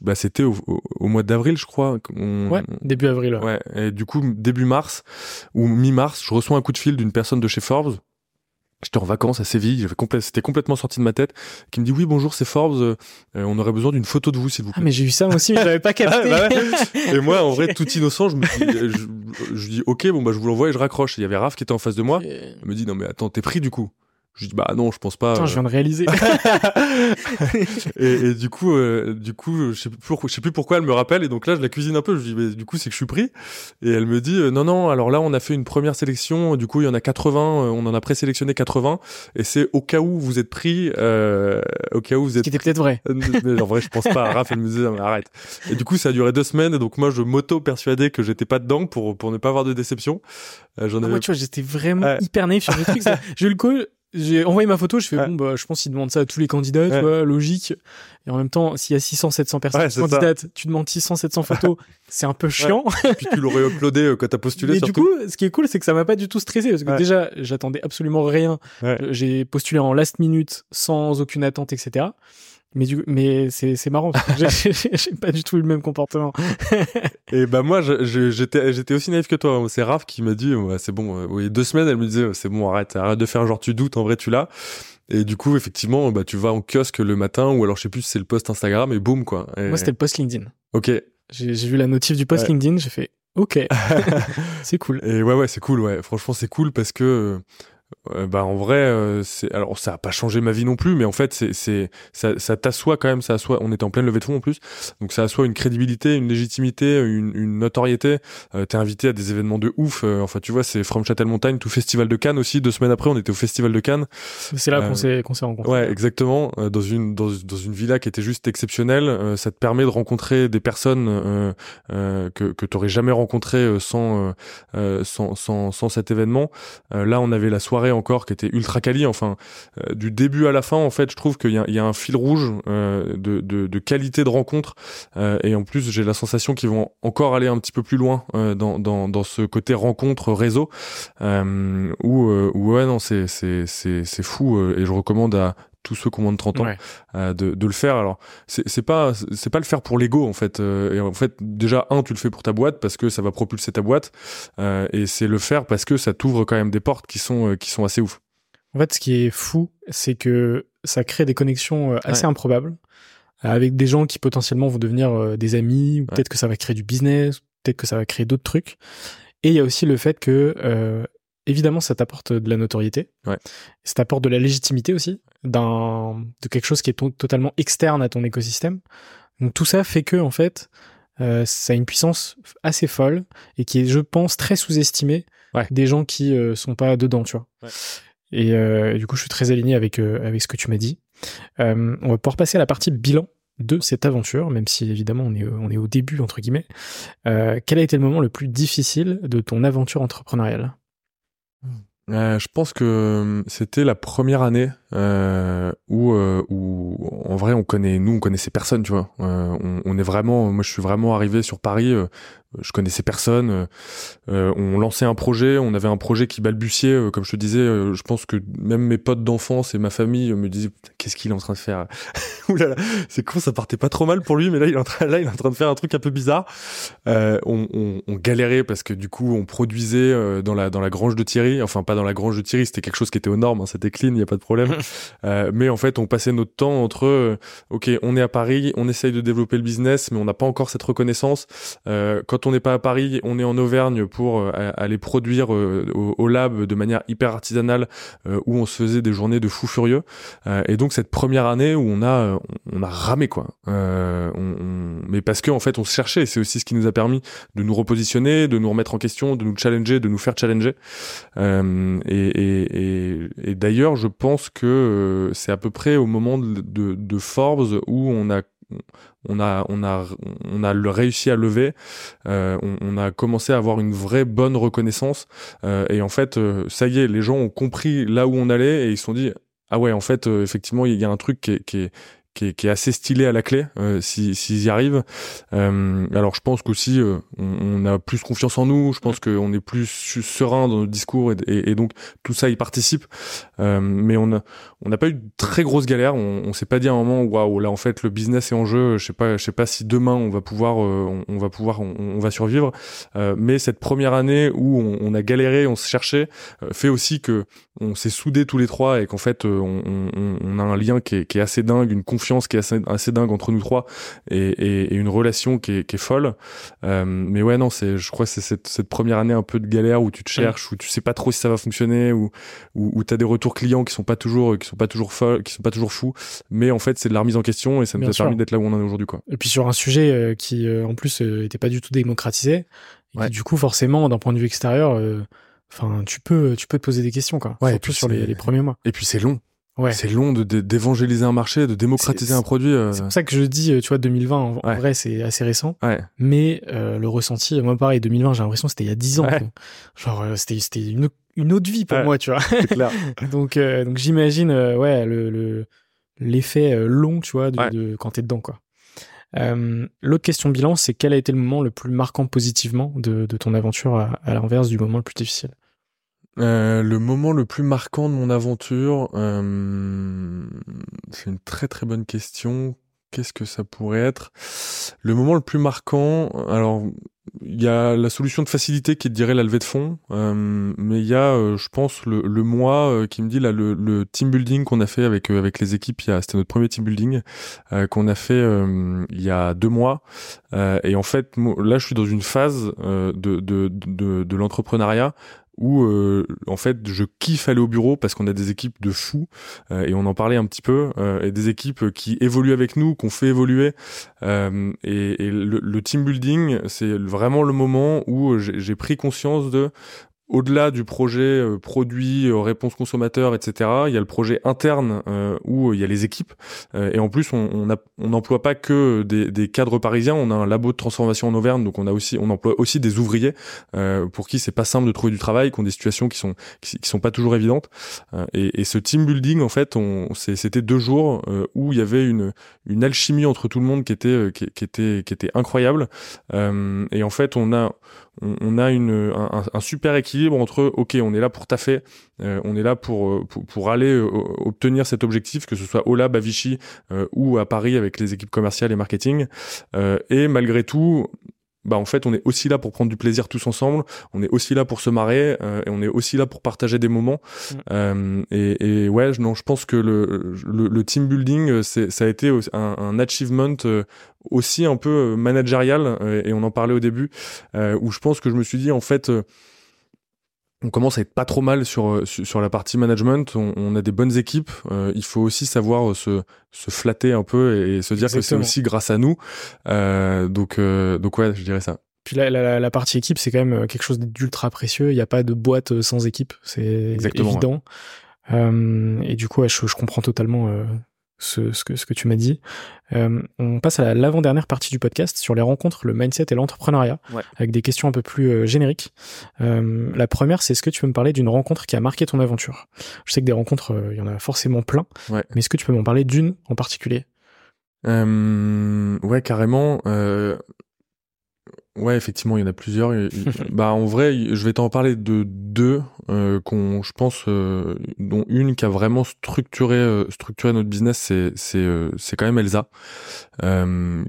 bah, c'était au, au, mois d'avril, je crois. ouais, début avril. Ouais. Et du coup début mars ou mi-mars, je reçois un coup de fil d'une personne de chez Forbes. J'étais en vacances à Séville, c'était complètement sorti de ma tête, qui me dit oui bonjour c'est Forbes, euh, on aurait besoin d'une photo de vous s'il vous plaît. Ah mais j'ai eu ça moi aussi mais j'avais pas capté. Bah et moi en vrai tout innocent je me dis, je, dis ok bon bah je vous l'envoie et je raccroche. il y avait Raph qui était en face de moi. Il me dit non mais attends t'es pris du coup? Je dis bah non, je pense pas. Attends, je viens de réaliser. et, et, du coup, euh, du coup, je sais plus, je sais plus pourquoi elle me rappelle et donc là je la cuisine un peu. Je dis mais du coup c'est que je suis pris et elle me dit euh, non non. Alors là on a fait une première sélection. Du coup il y en a 80. Euh, on en a présélectionné 80 et c'est au cas où vous êtes pris, au cas où vous êtes. Ce qui était peut-être vrai. mais en vrai je pense pas. Raph elle me disait arrête. Et du coup ça a duré deux semaines et donc moi je m'auto persuadais que j'étais pas dedans pour pour ne pas avoir de déception. J'en ah, avais... Moi tu vois j'étais vraiment hyper naïf sur le truc. Eu le coup j'ai envoyé ma photo, je fais bon bah je pense qu'ils demandent ça à tous les candidats, tu vois, logique. Et en même temps, s'il y a 600 700 personnes candidates, tu demandes 600 700 photos, c'est un peu chiant. Puis tu l'aurais uploadé euh, quand t'as postulé Et du coup, ce qui est cool, c'est que ça m'a pas du tout stressé parce que déjà, j'attendais absolument rien. J'ai postulé en last minute sans aucune attente, etc. Mais du mais c'est c'est marrant. J'ai pas du tout eu le même comportement. et bah moi j'étais j'étais aussi naïf que toi. C'est Raph qui m'a dit ouais, c'est bon. Euh, oui, deux semaines elle me disait c'est bon arrête arrête de faire genre tu doutes en vrai tu l'as. Et du coup effectivement bah tu vas en kiosque le matin ou alors je sais plus si c'est le post Instagram et boum quoi. Moi c'était le post LinkedIn. Ok. J'ai vu la notif du post LinkedIn j'ai fait ok c'est cool. Et ouais ouais c'est cool ouais franchement c'est cool parce que euh, bah en vrai euh, c'est alors ça a pas changé ma vie non plus mais en fait c'est c'est ça, ça t'assoit quand même ça assoit on était en pleine levée de fonds en plus. Donc ça assoit une crédibilité une légitimité une, une notoriété. Euh, t'es invité à des événements de ouf euh, enfin tu vois c'est From Châtel-Montagne tout festival de Cannes aussi. Deux semaines après on était au festival de Cannes. C'est là qu'on s'est qu'on s'est rencontrés. ouais exactement. Dans une dans, dans une villa qui était juste exceptionnelle. Ça te permet de rencontrer des personnes que que t'aurais jamais rencontrées sans, sans sans sans cet événement. Là on avait la soirée encore qui était ultra quali. Enfin, euh, du début à la fin, en fait, je trouve qu'il y, a un fil rouge euh, de, qualité de rencontre. Euh, et en plus, j'ai la sensation qu'ils vont encore aller un petit peu plus loin dans, ce côté rencontre réseau. où, ouais, non, c'est fou. et je recommande à tous ceux qui ont moins de 30 ans de, de, le faire. Alors c'est pas c'est pas le faire pour l'ego en fait. et en fait déjà un tu le fais pour ta boîte parce que ça va propulser ta boîte et c'est le faire parce que ça t'ouvre quand même des portes qui sont qui sont assez ouf. En fait, ce qui est fou, c'est que ça crée des connexions assez improbables avec des gens qui potentiellement vont devenir des amis, ou peut-être que ça va créer du business, peut-être que ça va créer d'autres trucs. Et il y a aussi le fait que, euh, évidemment, ça t'apporte de la notoriété. Ouais. Ça t'apporte de la légitimité aussi, d'un, de quelque chose qui est totalement externe à ton écosystème. Donc tout ça fait que, en fait, euh, ça a une puissance assez folle et qui est, je pense, très sous-estimée des gens qui euh, sont pas dedans, tu vois. Ouais. Et, et, du coup, je suis très aligné avec, avec ce que tu m'as dit. on va pouvoir passer à la partie bilan de cette aventure, même si évidemment on est, on est au début, entre guillemets. Euh, quel a été le moment le plus difficile de ton aventure entrepreneuriale? Euh, Je pense que euh, c'était la première année euh, où, euh, en vrai on connaît, nous on connaissait personne, tu vois. On, on, est vraiment, moi je suis vraiment arrivé sur Paris je connaissais personne. Euh, euh, on lançait un projet, on avait un projet qui balbutiait, euh, comme je te disais. je pense que même mes potes d'enfance et ma famille me disaient qu'est-ce qu'il est en train de faire? C'est con, ça partait pas trop mal pour lui, mais là il est en train, là en train de faire un truc un peu bizarre. On, on, galérait parce que du coup on produisait dans la dans la grange de Thierry, enfin pas dans la grange de Thierry, c'était quelque chose qui était aux normes, hein, c'était clean, il y a pas de problème. mais en fait on passait notre temps entre ok on est à Paris, on essaye de développer le business, mais on n'a pas encore cette reconnaissance. quand on n'est pas à Paris, on est en Auvergne pour euh, aller produire euh, au, lab de manière hyper artisanale euh, où on se faisait des journées de fou furieux. et donc cette première année où on a on a ramé quoi. mais parce que en fait on se cherchait. C'est aussi ce qui nous a permis de nous repositionner, de nous remettre en question, de nous challenger, de nous faire challenger. et, d'ailleurs, je pense que c'est à peu près au moment de, Forbes où on a on a, on a, on a réussi à lever. Euh, on, a commencé à avoir une vraie bonne reconnaissance. Euh, et en fait, euh, ça y est, les gens ont compris là où on allait et ils se sont dit ah ouais, en fait, effectivement, il y a un truc qui qui est, qui est, qui est, assez stylé à la clé euh, s'ils y arrivent. Euh, alors je pense qu'aussi euh, on, a plus confiance en nous, je pense qu'on est plus serein dans notre discours et, et, donc tout ça y participe. Euh, mais on a on n'a pas eu de très grosses galères. On, on s'est pas dit à un moment waouh là en fait le business est en jeu. Je sais pas je sais pas si demain on va pouvoir euh, on, va pouvoir on, va survivre. mais cette première année où on, a galéré, on se cherchait, fait aussi que on s'est soudés tous les trois et qu'en fait on, on, a un lien qui est, qui est assez dingue, une confiance qui est assez, dingue entre nous trois et, une relation qui est, folle. Euh, mais ouais, non, c'est, je crois que c'est cette, première année un peu de galère où tu te cherches, où tu sais pas trop si ça va fonctionner, où, où, où tu as des retours clients qui sont pas toujours, qui sont pas toujours folles, qui sont pas toujours fous. Mais en fait, c'est de la remise en question et ça nous a permis d'être là où on en est aujourd'hui, quoi. Et puis sur un sujet euh, qui, euh, en plus, était pas du tout démocratisé. Et du coup, forcément, d'un point de vue extérieur, enfin, tu peux, tu peux te poser des questions, quoi. Ouais, Surtout sur les, les premiers mois. Et puis c'est long. Ouais. C'est long d'évangéliser un marché, de démocratiser un produit. Euh. C'est pour ça que je dis, euh, tu vois, 2020, en, vrai, c'est assez récent. Ouais. Mais euh, le ressenti, moi pareil, 2020, j'ai l'impression que c'était il y a 10 ans. Genre, c'était une, une autre vie pour moi, tu vois. Clair. donc donc j'imagine, ouais, le l'effet long, tu vois, de, de quand t'es dedans, quoi. L'autre question bilan, c'est quel a été le moment le plus marquant positivement de, de ton aventure à, à l'inverse du moment le plus difficile? Euh, le moment le plus marquant de mon aventure, euh, c'est une très très bonne question. Qu'est-ce que ça pourrait être? Le moment le plus marquant, alors il y a la solution de facilité qui est de la levée de fonds, euh, mais il y a, je pense, le, le mois qui me dit là le, team building qu'on a fait avec avec les équipes. C'était notre premier team building qu'on a fait il y a deux mois. et en fait, là, je suis dans une phase de, de, de l'entrepreneuriat où euh, en fait je kiffe aller au bureau parce qu'on a des équipes de fous euh, et on en parlait un petit peu euh, et des équipes qui évoluent avec nous qu'on fait évoluer. Et, et le, le, team building c'est vraiment le moment où j'ai pris conscience de au-delà du projet euh, produit, euh, réponse consommateur, etc., il y a le projet interne euh, où il y a les équipes. et en plus, on n'emploie on pas que des, des, cadres parisiens. On a un labo de transformation en Auvergne, donc on a aussi, on emploie aussi des ouvriers pour qui c'est pas simple de trouver du travail, qui ont des situations qui sont qui, sont pas toujours évidentes. Et, et, ce team building, en fait, c'était deux jours où il y avait une une alchimie entre tout le monde qui était qui, qui était qui était incroyable. et en fait, on a on, a un, super équilibre entre ok, on est là pour taffer, on est là pour, pour, pour aller obtenir cet objectif, que ce soit au lab à Vichy ou à Paris avec les équipes commerciales et marketing, et malgré tout bah en fait on est aussi là pour prendre du plaisir tous ensemble, on est aussi là pour se marrer euh, et on est aussi là pour partager des moments. Mm. Euh, et, et, ouais, non, je pense que le, le, team building, euh, c'est ça a été un, un achievement aussi un peu managérial et on en parlait au début où je pense que je me suis dit en fait on commence à être pas trop mal sur euh, sur la partie management. On, a des bonnes équipes. Euh, il faut aussi savoir euh, se se flatter un peu et, se dire que c'est aussi grâce à nous. donc donc ouais, je dirais ça. Puis la, la, partie équipe, c'est quand même quelque chose d'ultra précieux. Il n'y a pas de boîte sans équipe, c'est évident. et du coup, je, je, comprends totalement ce, ce, que, ce que tu m'as dit. Euh, on passe à l'avant-dernière partie du podcast sur les rencontres, le mindset et l'entrepreneuriat, avec des questions un peu plus euh, génériques. Euh, la première, c'est est-ce que tu peux me parler d'une rencontre qui a marqué ton aventure? Je sais que des rencontres, il y en a forcément plein, mais est-ce que tu peux m'en parler d'une en particulier? Ouais, carrément. Ouais, effectivement, il y en a plusieurs. bah, en vrai, je vais t'en parler de deux euh, qu'on, je pense, euh, dont une qui a vraiment structuré, euh, structuré notre business, c'est c'est euh, c'est quand même Elsa,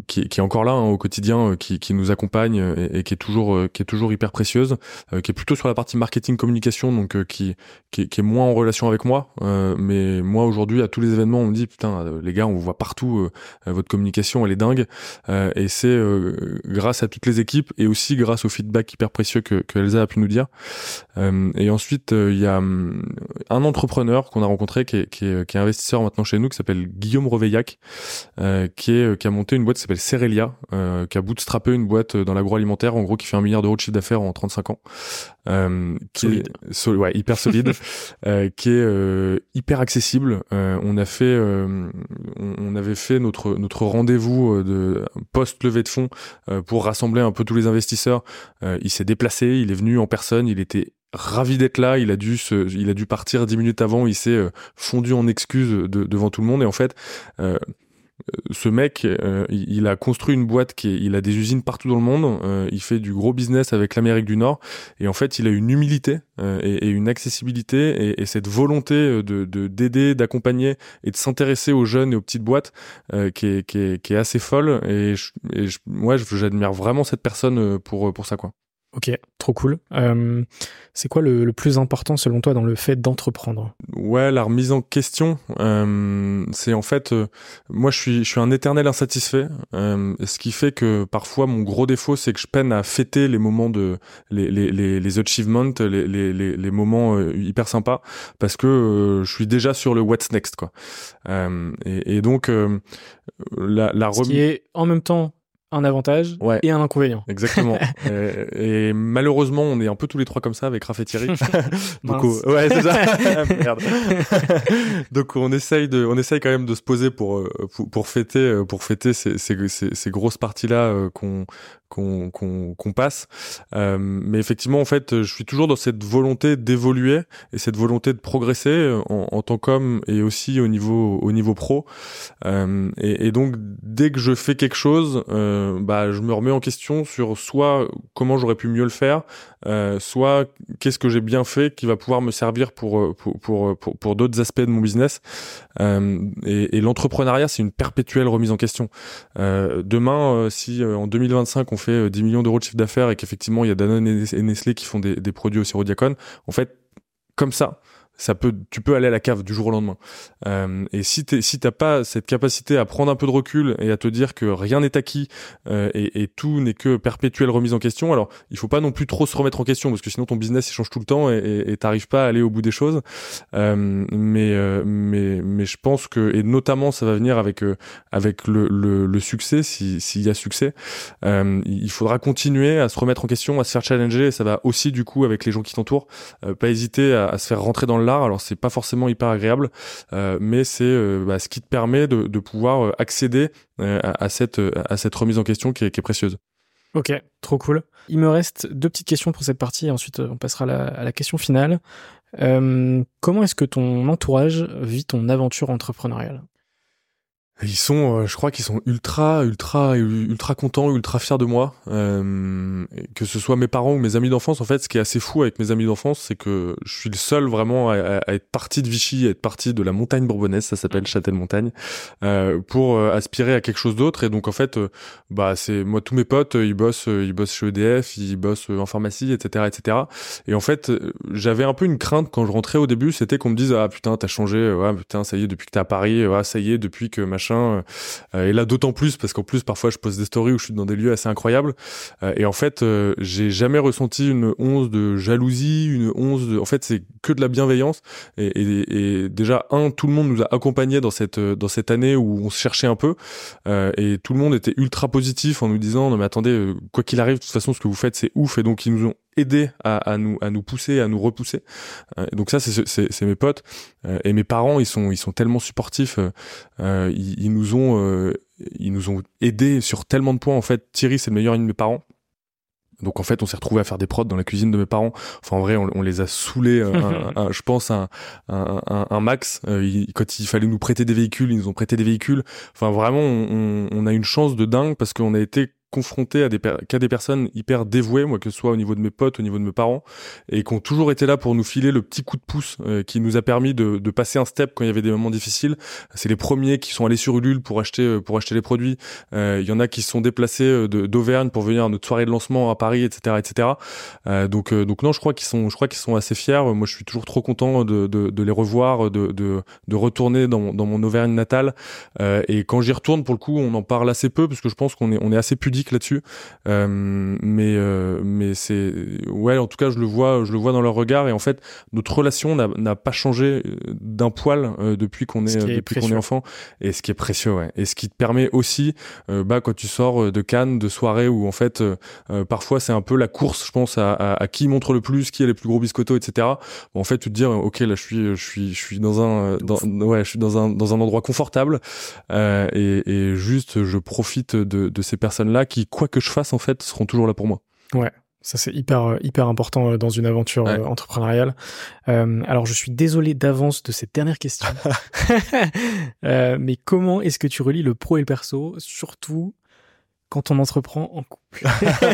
qui, qui est encore là hein, au quotidien, qui, qui nous accompagne et, et, qui est toujours qui est toujours hyper précieuse, qui est plutôt sur la partie marketing communication, donc qui, qui qui est moins en relation avec moi. mais moi aujourd'hui, à tous les événements, on me dit putain, les gars, on vous voit partout, votre communication, elle est dingue, et c'est grâce à toutes les équipes et aussi grâce au feedback hyper précieux que, que Elsa a pu nous dire. Euh, et ensuite, euh, il y a hum, un entrepreneur qu'on a rencontré qui est, qui, est, qui est, investisseur maintenant chez nous, qui s'appelle Guillaume Reveillac, euh, qui, est, qui a monté une boîte qui s'appelle Cerelia, qui a bootstrappé une boîte dans l'agroalimentaire, en gros qui fait un milliard d'euros de chiffre d'affaires en 35 ans. Qui solide. est ouais, hyper solide, qui est hyper accessible. on a fait, on, on, avait fait notre notre rendez-vous de post levée de fonds pour rassembler un peu tous les investisseurs. il s'est déplacé, il est venu en personne, il était ravi d'être là. Il a dû partir dix minutes avant. Il s'est fondu en excuses devant tout le monde. Et en fait, euh, ce mec, euh, il a construit une boîte qui, il a des usines partout dans le monde. Euh, il fait du gros business avec l'Amérique du Nord, et en fait, il a une humilité euh, et, une accessibilité et, et cette volonté de d'aider, d'accompagner et de s'intéresser aux jeunes et aux petites boîtes qui est, qui, est, qui, est, assez folle. Et, je, et je, moi, j'admire vraiment cette personne pour pour ça, quoi. Ok, trop cool. Euh, c'est quoi le, plus important selon toi dans le fait d'entreprendre? Ouais, la remise en question, euh, c'est en fait, euh, moi je suis, je suis un éternel insatisfait, ce qui fait que parfois mon gros défaut c'est que je peine à fêter les moments de, les, les, les, les achievements, les, les, les, moments hyper sympas, parce que je suis déjà sur le what's next quoi. Et, et, donc la, la remise... qui est en même temps un avantage et un inconvénient. Exactement. et, malheureusement, on est un peu tous les trois comme ça avec Raph et Thierry. Donc, ouais, c'est ça. Donc, on essaye de, on essaye quand même de se poser pour euh, pour, pour fêter, euh, pour fêter ces, ces, ces, ces grosses parties là euh, qu'on qu'on qu'on passe. Euh, mais effectivement, en fait, je suis toujours dans cette volonté d'évoluer et cette volonté de progresser euh, en, en tant qu'homme et aussi au niveau au niveau pro. Euh, et, et, donc, dès que je fais quelque chose, euh, bah, je me remets en question sur soit comment j'aurais pu mieux le faire, euh, soit qu'est-ce que j'ai bien fait qui va pouvoir me servir pour pour pour pour, pour d'autres aspects de mon business. et, et l'entrepreneuriat, c'est une perpétuelle remise en question. demain, si en 2025 on fait 10 euh, millions d'euros de chiffre d'affaires et qu'effectivement il y a Danone et Nestlé qui font des, des produits au sirop diacone, en fait, comme ça, ça peut, tu peux aller à la cave du jour au lendemain. Euh, et si t'es, si t'as pas cette capacité à prendre un peu de recul et à te dire que rien n'est acquis euh, et, et, tout n'est que perpétuelle remise en question, alors il faut pas non plus trop se remettre en question parce que sinon ton business il change tout le temps et t'arrives pas à aller au bout des choses. Euh, mais euh, mais mais je pense que et notamment ça va venir avec euh, avec le, le, le succès si s'il y a succès, il faudra continuer à se remettre en question, à se faire challenger. Et ça va aussi du coup avec les gens qui t'entourent, pas hésiter à, à se faire rentrer dans le l'art. Alors c'est pas forcément hyper agréable, euh, mais c'est euh, bah, ce qui te permet de, pouvoir euh, accéder à, cette remise en question qui est, précieuse. Ok, trop cool. Il me reste deux petites questions pour cette partie et ensuite on passera à la question finale. comment est-ce que ton entourage vit ton aventure entrepreneuriale? Ils sont, euh, je crois qu'ils sont ultra, ultra, ultra contents, ultra fiers de moi. Euh, que ce soit mes parents ou mes amis d'enfance, en fait, ce qui est assez fou avec mes amis d'enfance, c'est que je suis le seul vraiment à, être parti de Vichy, à être parti de la montagne bourbonnaise, ça s'appelle Châtel-Montagne, euh, pour euh, aspirer à quelque chose d'autre. Et donc, en fait, bah, c'est moi, tous mes potes, ils bossent, ils bossent chez EDF, ils bossent en pharmacie, etc., etc. Et en fait, j'avais un peu une crainte quand je rentrais au début, c'était qu'on me dise ah putain, t'as changé, ouais, putain, ça y est, depuis que t'es à Paris, ouais, ça y est, depuis que machin euh, et là, d'autant plus parce qu'en plus, parfois, je pose des stories où je suis dans des lieux assez incroyables. Euh, et en fait, euh, j'ai jamais ressenti une once de jalousie, une once de. En fait, c'est que de la bienveillance. Et, et, et, déjà, un, tout le monde nous a accompagnés dans cette dans cette année où on se cherchait un peu. et tout le monde était ultra positif en nous disant non mais attendez, quoi qu'il arrive, de toute façon, ce que vous faites, c'est ouf. Et donc, ils nous ont aider à, à, nous à nous pousser à nous repousser euh, donc ça c'est c'est mes potes euh, et mes parents ils sont ils sont tellement supportifs euh, ils, ils, nous ont ils nous ont aidés sur tellement de points en fait Thierry c'est le meilleur ami de mes parents donc en fait, on s'est retrouvé à faire des prods dans la cuisine de mes parents. Enfin en vrai, on, on les a saoulés, un, je pense un, un, un max. quand il fallait nous prêter des véhicules, ils nous ont prêté des véhicules. Enfin vraiment, on, on a une chance de dingue parce qu'on a été confronté à des qu'à des personnes hyper dévouées, que ce soit au niveau de mes potes, au niveau de mes parents, et qui ont toujours été là pour nous filer le petit coup de pouce euh, qui nous a permis de, de, passer un step quand il y avait des moments difficiles. C'est les premiers qui sont allés sur Ulule pour acheter euh, pour acheter les produits. Euh, il y en a qui se sont déplacés d'Auvergne pour venir à notre soirée de lancement à Paris, etc., etc. donc donc non, je crois qu'ils sont je crois qu'ils sont assez fiers. Moi, je suis toujours trop content de, de, de les revoir, de, de retourner dans, dans mon Auvergne natale. et quand j'y retourne, pour le coup, on en parle assez peu parce que je pense qu'on est on est assez pudique là-dessus. Euh, mais euh, mais c'est ouais, en tout cas, je le vois, je le vois dans leur regard. Et en fait, notre relation n'a pas changé euh, d'un poil depuis qu'on est, depuis qu'on est enfant. Et ce qui est précieux, ouais. Et ce qui te permet aussi, bah, quand tu sors de Cannes, de soirée où en fait, parfois c'est un peu la course, je pense, à, à, qui montre le plus, qui a les plus gros biscottos, etc. Bon, en fait, tu te dis, ok, là, je suis, je suis, je suis dans un, dans, ouais, je suis dans un, dans un endroit confortable, et, et juste, je profite de, de ces personnes-là qui, quoi que je fasse, en fait, seront toujours là pour moi. Ouais. Ça c'est hyper euh, hyper important euh, dans une aventure euh, entrepreneuriale. Euh, alors je suis désolé d'avance de cette dernière question, euh, mais comment est-ce que tu relis le pro et le perso, surtout quand on entreprend en couple?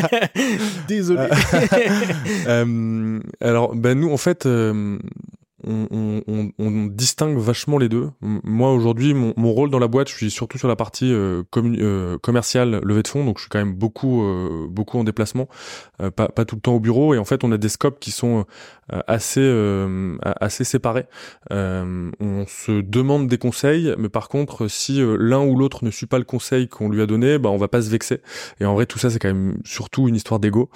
Désolé. alors ben nous en fait on, distingue vachement les deux. Moi aujourd'hui, mon, rôle dans la boîte, je suis surtout sur la partie euh, euh, commerciale, levée de fonds, donc je suis quand même beaucoup euh, beaucoup en déplacement, pas, tout le temps au bureau. Et en fait, on a des scopes qui sont assez assez séparés. on se demande des conseils, mais par contre, si l'un ou l'autre ne suit pas le conseil qu'on lui a donné, bah on va pas se vexer. Et en vrai, tout ça, c'est quand même surtout une histoire d'ego.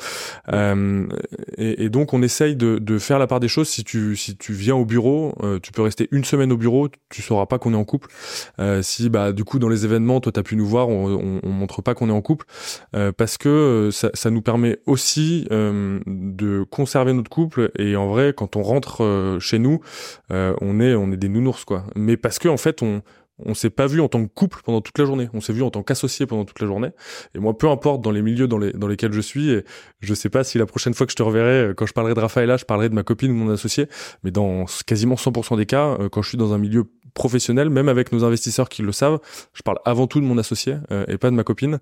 Et, et, donc, on essaye de, de faire la part des choses. Si tu si tu viens au bureau, euh, tu peux rester une semaine au bureau, tu sauras pas qu'on est en couple. Euh, si bah du coup dans les événements, toi t'as pu nous voir, on, on, montre pas qu'on est en couple euh, parce que ça, ça, nous permet aussi de conserver notre couple et en vrai quand on rentre chez nous, on est on est des nounours quoi. Mais parce que en fait on on s'est pas vu en tant que couple pendant toute la journée. On s'est vu en tant qu'associé pendant toute la journée. Et moi, peu importe dans les milieux dans, les, dans lesquels je suis, je sais pas si la prochaine fois que je te reverrai, euh, quand je parlerai de Raphaël, je parlerai de ma copine ou mon associé. Mais dans quasiment 100% des cas, euh, quand je suis dans un milieu professionnel, même avec nos investisseurs qui le savent, je parle avant tout de mon associé euh, et pas de ma copine.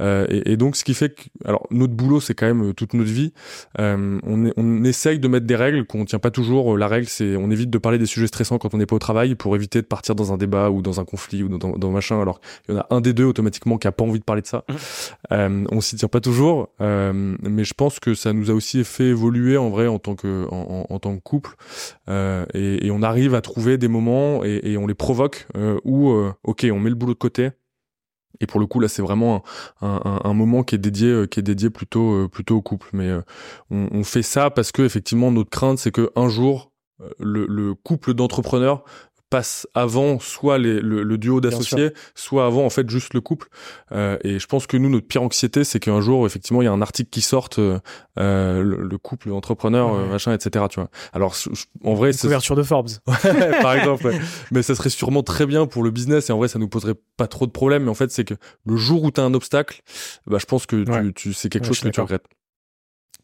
et, et, donc, ce qui fait que, alors, notre boulot, c'est quand même toute notre vie. on, est, on essaye de mettre des règles qu'on tient pas toujours. La règle, c'est on évite de parler des sujets stressants quand on n'est pas au travail pour éviter de partir dans un débat ou dans dans un conflit ou dans, dans machin, alors il y en a un des deux automatiquement qui a pas envie de parler de ça. Mmh. Euh, on s'y tient pas toujours, euh, mais je pense que ça nous a aussi fait évoluer en vrai en tant que en, en, tant que couple, euh, et, et, on arrive à trouver des moments et, et on les provoque euh, où euh, ok, on met le boulot de côté. Et pour le coup, là, c'est vraiment un, moment qui est dédié, euh, plutôt, au couple. Mais on, fait ça parce que effectivement, notre crainte, c'est que un jour, le couple d'entrepreneurs passe avant soit les, le, duo d'associés, soit avant en fait juste le couple. Euh, et je pense que nous, notre pire anxiété, c'est qu'un jour, effectivement, il y a un article qui sorte, euh, euh le, couple, entrepreneur, euh, machin, etc. Tu vois. Alors, en vrai, c'est couverture de Forbes, par exemple. Mais ça serait sûrement très bien pour le business et en vrai, ça nous poserait pas trop de problèmes. Mais en fait, c'est que le jour où tu as un obstacle, bah, je pense que tu, tu c'est quelque chose que tu regrettes.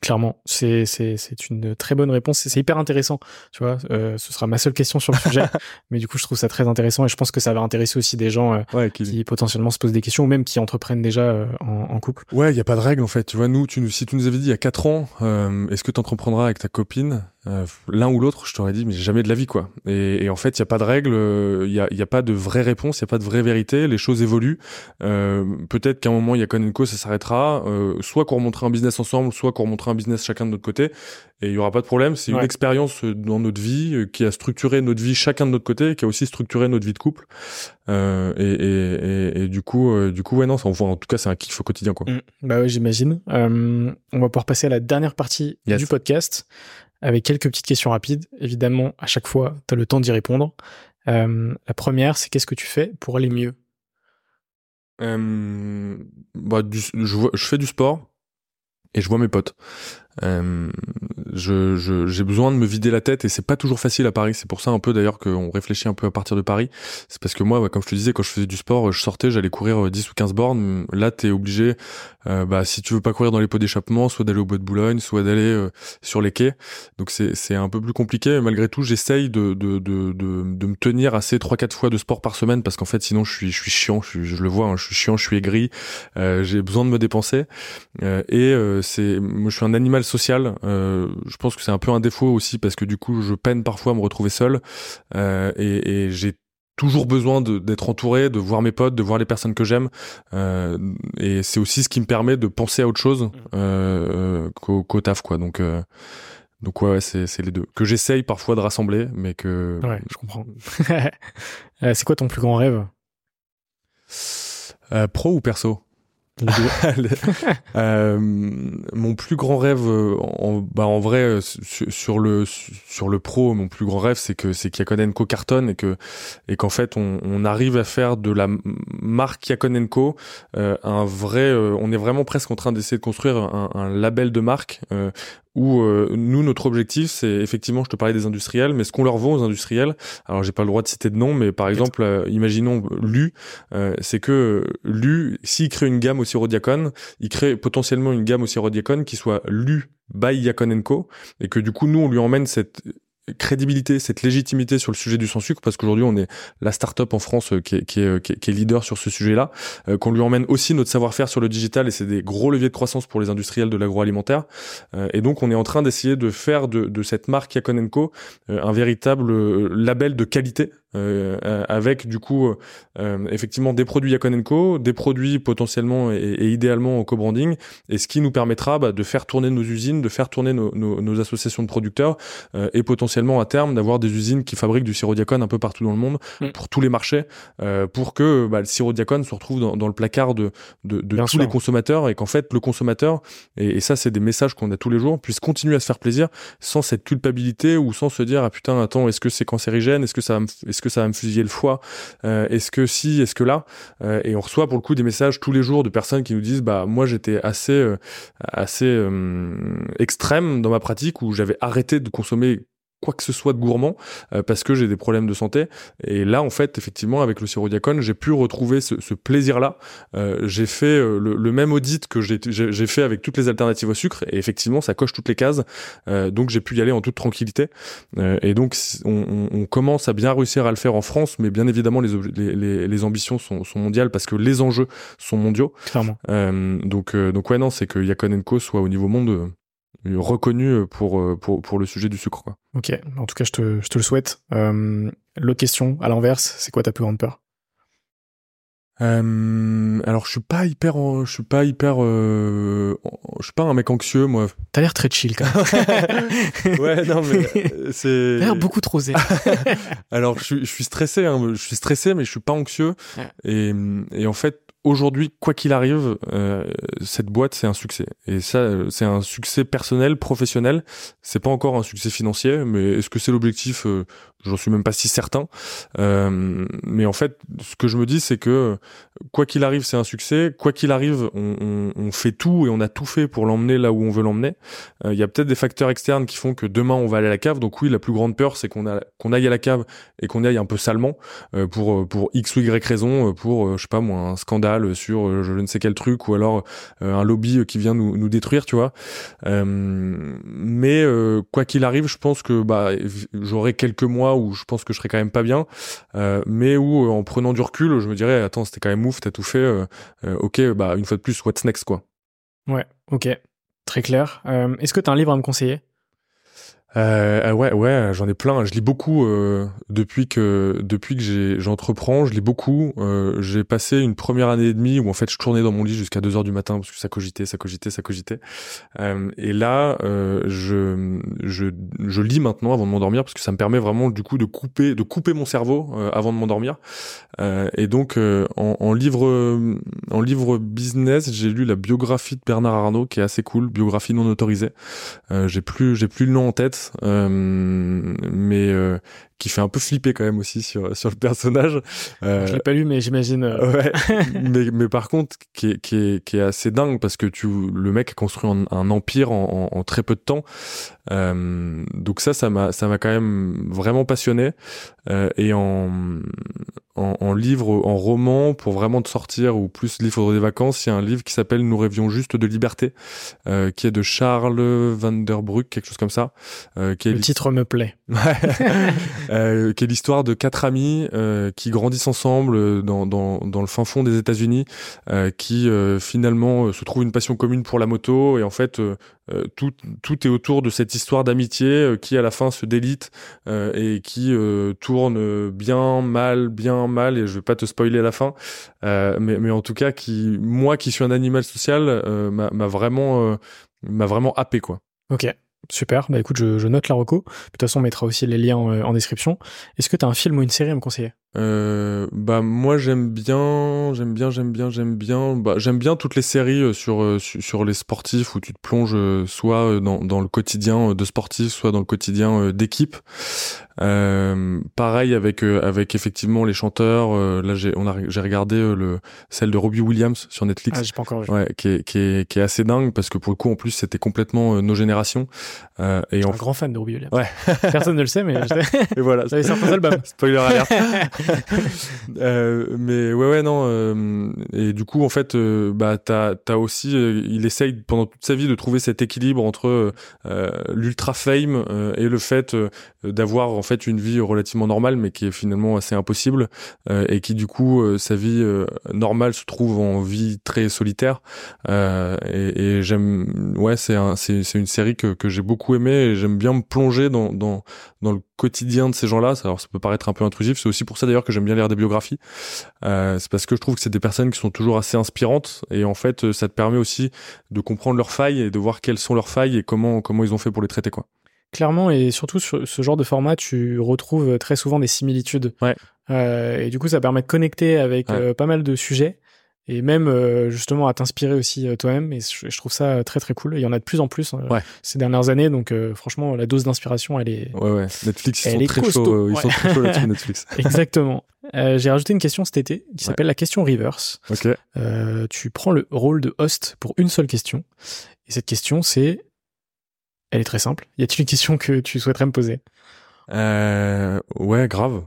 Clairement, c'est c'est c'est une très bonne réponse. C'est hyper intéressant, tu vois. Euh, ce sera ma seule question sur le sujet, mais du coup, je trouve ça très intéressant et je pense que ça va intéresser aussi des gens euh, qui... potentiellement se posent des questions ou même qui entreprennent déjà euh, en, en, couple. Ouais, il y a pas de règle en fait. Tu vois, nous, tu, si tu nous avais dit il y a quatre ans, est-ce que tu entreprendras avec ta copine? Euh, l'un ou l'autre, je t'aurais dit, mais jamais de la vie, quoi. Et, et en fait, il y a pas de règle, il y a, y a, pas de vraie réponse, il y a pas de vraie vérité. Les choses évoluent. Euh, Peut-être qu'à un moment, il y a Conenco, ça s'arrêtera. Euh, soit qu'on remontera un business ensemble, soit qu'on remontera un business chacun de notre côté. Et il y aura pas de problème. C'est une expérience dans notre vie euh, qui a structuré notre vie chacun de notre côté, qui a aussi structuré notre vie de couple. Euh, et, et, et, du coup, euh, du coup, ouais, non, ça, en tout cas, c'est un kiff au quotidien, quoi. Mmh. Bah ouais, j'imagine. on va pouvoir passer à la dernière partie du podcast avec quelques petites questions rapides. Évidemment, à chaque fois, tu as le temps d'y répondre. Euh, la première, c'est qu'est-ce que tu fais pour aller mieux? Euh, bah, je, je, fais du sport et je vois mes potes. Euh, je, j'ai besoin de me vider la tête et c'est pas toujours facile à Paris. C'est pour ça un peu d'ailleurs qu'on réfléchit un peu à partir de Paris. C'est parce que moi, comme je te disais, quand je faisais du sport, je sortais, j'allais courir 10 euh, ou 15 bornes. Là, t'es obligé, euh, bah, si tu veux pas courir dans les pots d'échappement, soit d'aller au bois de Boulogne, soit d'aller euh, sur les quais. Donc c'est, un peu plus compliqué. Malgré tout, j'essaye de, de, de, de, de me tenir assez 3-4 fois de sport par semaine parce qu'en fait, sinon, je suis, je suis chiant. Je, je le vois, hein, je suis chiant, je suis aigri. j'ai besoin de me dépenser. et c'est, je suis un animal social. Euh, je pense que c'est un peu un défaut aussi parce que du coup, je peine parfois à me retrouver seul euh, et, et j'ai toujours besoin d'être entouré, de voir mes potes, de voir les personnes que j'aime. Euh, et c'est aussi ce qui me permet de penser à autre chose mmh. qu'au taf, quoi. Donc, donc ouais, c'est les deux. Que j'essaye parfois de rassembler, mais que... Ouais, je comprends. C'est quoi ton plus grand rêve? Pro ou perso? euh, mon plus grand rêve, euh, en, bah en vrai, euh, sur, le sur le pro, mon plus grand rêve, c'est que c'est qu'Yakonenko cartonne et que et qu'en fait on, arrive à faire de la marque Yakonenko un vrai. on est vraiment presque en train d'essayer de construire un label de marque où euh, nous notre objectif c'est effectivement je te parlais des industriels mais ce qu'on leur vend aux industriels alors j'ai pas le droit de citer de nom mais par exemple euh, imaginons Lu euh, c'est que Lu s'il crée une gamme au sirop diacone il crée potentiellement une gamme au sirop diacone qui soit Lu by Yacon Co et que du coup nous on lui emmène cette crédibilité, cette légitimité sur le sujet du sans sucre, parce qu'aujourd'hui on est la start-up en France qui est, qui est, qui est, leader sur ce sujet-là, euh, qu'on lui emmène aussi notre savoir-faire sur le digital et c'est des gros leviers de croissance pour les industriels de l'agroalimentaire. Euh, et donc on est en train d'essayer de faire de, de cette marque Yakonenko euh, un véritable label de qualité euh, euh, avec du coup euh, effectivement des produits Yakonenko, des produits potentiellement et, et, idéalement au co-branding, et ce qui nous permettra bah, de faire tourner nos usines, de faire tourner nos, nos, nos associations de producteurs, et potentiellement à terme d'avoir des usines qui fabriquent du sirop diacone un peu partout dans le monde, mm. pour tous les marchés, pour que bah, le sirop diacone se retrouve dans, dans le placard de, de, de tous les consommateurs, et qu'en fait le consommateur, et, et ça c'est des messages qu'on a tous les jours, puisse continuer à se faire plaisir sans cette culpabilité ou sans se dire ah putain attends est-ce que c'est cancérigène, est-ce que ça est-ce que ça va me fusiller le foie euh, Est-ce que si Est-ce que là euh, Et on reçoit pour le coup des messages tous les jours de personnes qui nous disent bah moi j'étais assez euh, assez extrême dans ma pratique où j'avais arrêté de consommer quoi que ce soit de gourmand euh, parce que j'ai des problèmes de santé. Et là en fait effectivement avec le sirop diacone j'ai pu retrouver ce, ce plaisir là euh, j'ai fait euh, le, même audit que j'ai fait avec toutes les alternatives au sucre et effectivement ça coche toutes les cases. Donc j'ai pu y aller en toute tranquillité. Et donc on, on, commence à bien réussir à le faire en France mais bien évidemment les, les, les, ambitions sont, sont, mondiales parce que les enjeux sont mondiaux. Clairement. Donc donc ouais non c'est que Yacon Co soit au niveau monde reconnu euh, pour, euh, pour, pour le sujet du sucre. Quoi. Ok, en tout cas, je te, je te le souhaite. Euh, L'autre question, à l'inverse, c'est quoi ta plus grande peur? Euh, alors je suis pas hyper, je suis pas hyper, euh, je suis pas un mec anxieux moi. T'as l'air très chill quand même. ouais non mais c'est. T'as l'air beaucoup trop zen. alors je suis, je suis stressé, hein, je suis stressé mais je suis pas anxieux et, et en fait aujourd'hui, quoi qu'il arrive, euh, cette boîte c'est un succès. Et ça, c'est un succès personnel, professionnel. C'est pas encore un succès financier, mais est-ce que c'est l'objectif euh, j'en suis même pas si certain. Euh, mais en fait, ce que je me dis, c'est que quoi qu'il arrive, c'est un succès. Quoi qu'il arrive, on, on, on, fait tout et on a tout fait pour l'emmener là où on veut l'emmener. Il y a peut-être des facteurs externes qui font que demain on va aller à la cave. Donc oui, la plus grande peur, c'est qu'on qu'on aille à la cave et qu'on aille un peu salement pour pour x ou y raison, pour je sais pas moi un scandale sur je ne sais quel truc ou alors un lobby qui vient nous, nous détruire, tu vois. mais quoi qu'il arrive, je pense que bah j'aurai quelques mois où je pense que je serai quand même pas bien, euh, mais où euh, en prenant du recul, je me dirais attends c'était quand même ouf, t'as tout fait, euh, ok bah une fois de plus what's next quoi. Ouais, ok, très clair. Est-ce que t'as un livre à me conseiller? Euh, ouais, ouais, j'en ai plein. Je lis beaucoup euh, depuis que depuis que j'entreprends. Je lis beaucoup. Euh, j'ai passé une première année et demie où en fait je tournais dans mon lit jusqu'à 2 heures du matin parce que ça cogitait, ça cogitait, ça cogitait. Euh, et là, euh, je, je je lis maintenant avant de m'endormir parce que ça me permet vraiment du coup de couper de couper mon cerveau euh, avant de m'endormir. et donc en, en, livre en livre business, j'ai lu la biographie de Bernard Arnault qui est assez cool, biographie non autorisée. j'ai plus j'ai plus le nom en tête euh, mais euh, qui fait un peu flipper quand même aussi sur sur le personnage. Euh, je l'ai pas lu, mais j'imagine. Euh, ouais. mais mais par contre, qui est, qui est qui est assez dingue parce que tu le mec a construit un, empire en, en, très peu de temps. Euh, donc ça, ça m'a ça m'a quand même vraiment passionné. Euh, et en, en, en livre, en roman, pour vraiment te sortir ou plus livre des vacances, il y a un livre qui s'appelle Nous rêvions juste de liberté, euh, qui est de Charles Van der Broek, quelque chose comme ça. Euh, qui est le titre me plaît. euh, qui est l'histoire de quatre amis euh, qui grandissent ensemble euh, dans, dans, dans le fin fond des États-Unis, euh, qui euh, finalement se trouvent une passion commune pour la moto et en fait tout, tout est autour de cette histoire d'amitié qui à la fin se délite et qui tourne bien, mal, bien, mal et je vais pas te spoiler à la fin, mais, mais en tout cas qui moi qui suis un animal social m'a vraiment m'a vraiment happé quoi. Ok. Super, bah écoute, je, note la reco. De toute façon, on mettra aussi les liens en, en description. Est-ce que tu un film ou une série à me conseiller? Euh, bah moi j'aime bien, j'aime bien, j'aime bien, j'aime bien. Bah j'aime bien toutes les séries euh, sur, euh, sur, les sportifs où tu te plonges soit dans, dans le quotidien de sportifs, soit dans le quotidien d'équipe. Euh, pareil avec avec effectivement les chanteurs. là j'ai on a j'ai regardé le celle de Robbie Williams sur Netflix. Ah j'ai pas encore vu. Ouais, qui est, qui est qui est assez dingue parce que pour le coup en plus c'était complètement nos générations. Euh, et un grand fan de Robbie Williams. Ouais. Personne ne le sait mais. et voilà. J'avais certains albums. Spoiler alert. euh, mais ouais, ouais, non. Euh, et du coup, en fait, euh, bah, t'as, t'as aussi, euh, il essaye pendant toute sa vie de trouver cet équilibre entre l'ultra fame et le fait d'avoir en fait une vie relativement normale, mais qui est finalement assez impossible, et qui du coup, sa vie normale se trouve en vie très solitaire. et, et j'aime, ouais, c'est un, c'est une série que, que j'ai beaucoup aimé et j'aime bien me plonger dans, dans, dans le quotidien de ces gens-là. Alors ça peut paraître un peu intrusif, c'est aussi pour ça d'ailleurs que j'aime bien lire des biographies. Euh, c'est parce que je trouve que c'est des personnes qui sont toujours assez inspirantes et en fait ça te permet aussi de comprendre leurs failles et de voir quelles sont leurs failles et comment comment ils ont fait pour les traiter quoi. Clairement et surtout sur ce genre de format, tu retrouves très souvent des similitudes. Ouais. Euh, et du coup, ça permet de connecter avec euh, pas mal de sujets et même euh, justement à t'inspirer aussi euh, toi-même. Et je, trouve ça très très cool. il y en a de plus en plus hein, ces dernières années. Donc franchement, la dose d'inspiration, elle est. Ouais, ouais. Netflix, ils sont très chauds. Ils sont très chauds là-dessus, Netflix. Exactement. J'ai rajouté une question cet été qui s'appelle la question reverse. Ok. tu prends le rôle de host pour une seule question. Et cette question, c'est, elle est très simple. Y a-t-il une question que tu souhaiterais me poser? Euh, ouais, grave.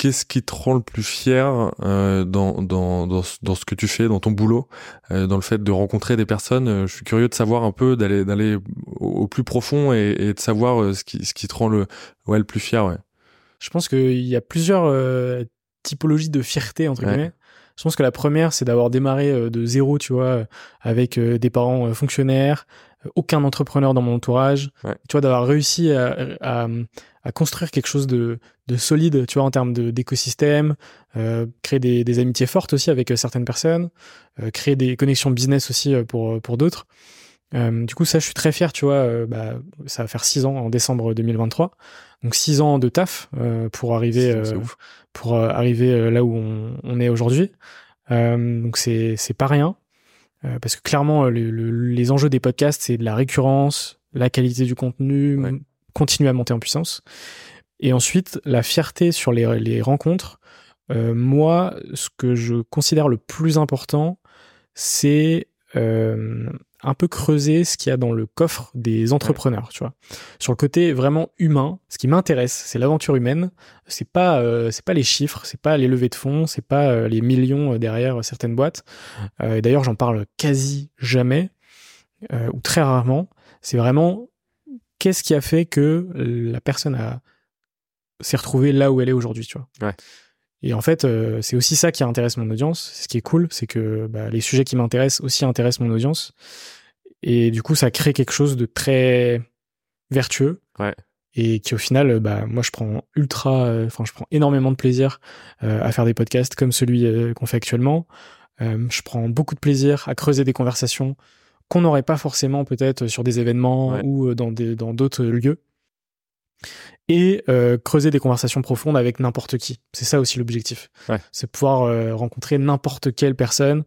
Qu'est-ce qui te rend le plus fier euh, dans, dans, dans, dans, ce que tu fais, dans ton boulot, euh, dans le fait de rencontrer des personnes euh, Je suis curieux de savoir un peu, d'aller d'aller au, plus profond et, et, de savoir ce qui, ce qui te rend le, ouais, le plus fier. Ouais. Je pense qu'il y a plusieurs euh, typologies de fierté, entre guillemets. Je pense que la première, c'est d'avoir démarré de zéro, tu vois, avec des parents fonctionnaires, aucun entrepreneur dans mon entourage, ouais. tu vois, d'avoir réussi à, à, à, construire quelque chose de, de solide, tu vois, en termes d'écosystème, euh, créer des, des, amitiés fortes aussi avec euh, certaines personnes, euh, créer des connexions business aussi pour, pour d'autres. Euh, du coup, ça, je suis très fier, tu vois, bah, ça va faire six ans en décembre 2023. Donc six ans de taf pour arriver, pour arriver là où on, on est aujourd'hui. donc c'est pas rien. Euh, parce que clairement, le, le, les enjeux des podcasts, c'est de la récurrence, la qualité du contenu, ouais. continuer à monter en puissance. Et ensuite, la fierté sur les, les rencontres. Euh, moi, ce que je considère le plus important, c'est euh, un peu creuser ce qu'il y a dans le coffre des entrepreneurs, tu vois. Sur le côté vraiment humain, ce qui m'intéresse, c'est l'aventure humaine. C'est pas, euh, c'est pas les chiffres, c'est pas les levées de fonds, c'est pas euh, les millions derrière certaines boîtes. et d'ailleurs, j'en parle quasi jamais ou très rarement. C'est vraiment qu'est-ce qui a fait que la personne a s'est retrouvée là où elle est aujourd'hui, tu vois. Ouais. Et en fait, euh, c'est aussi ça qui intéresse mon audience. Ce qui est cool, c'est que bah, les sujets qui m'intéressent aussi intéressent mon audience. Et du coup, ça crée quelque chose de très vertueux. Ouais. Et qui au final, bah, moi, je prends ultra, euh, enfin, je prends énormément de plaisir euh, à faire des podcasts comme celui qu'on fait actuellement. je prends beaucoup de plaisir à creuser des conversations qu'on n'aurait pas forcément peut-être sur des événements ou dans d'autres lieux et euh, creuser des conversations profondes avec n'importe qui. C'est ça aussi l'objectif. Ouais. C'est pouvoir euh, rencontrer n'importe quelle personne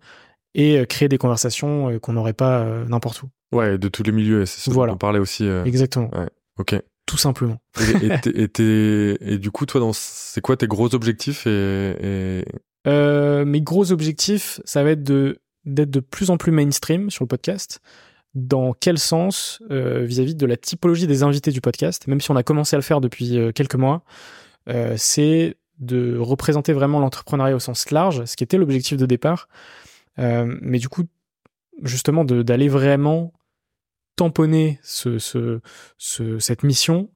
et euh, créer des conversations qu'on n'aurait pas n'importe où. Ouais, de tous les milieux. C'est ça voilà. on parlait aussi. Exactement. Ouais. Ok. Tout simplement. Et, et, et, du coup, toi, dans c'est quoi tes gros objectifs et, Mes gros objectifs, ça va être de d'être de plus en plus mainstream sur le podcast, dans quel sens euh, vis-à-vis de la typologie des invités du podcast, même si on a commencé à le faire depuis euh, quelques mois, euh, c'est de représenter vraiment l'entrepreneuriat au sens large, ce qui était l'objectif de départ, mais du coup, justement, d'aller vraiment tamponner ce, ce, ce, cette mission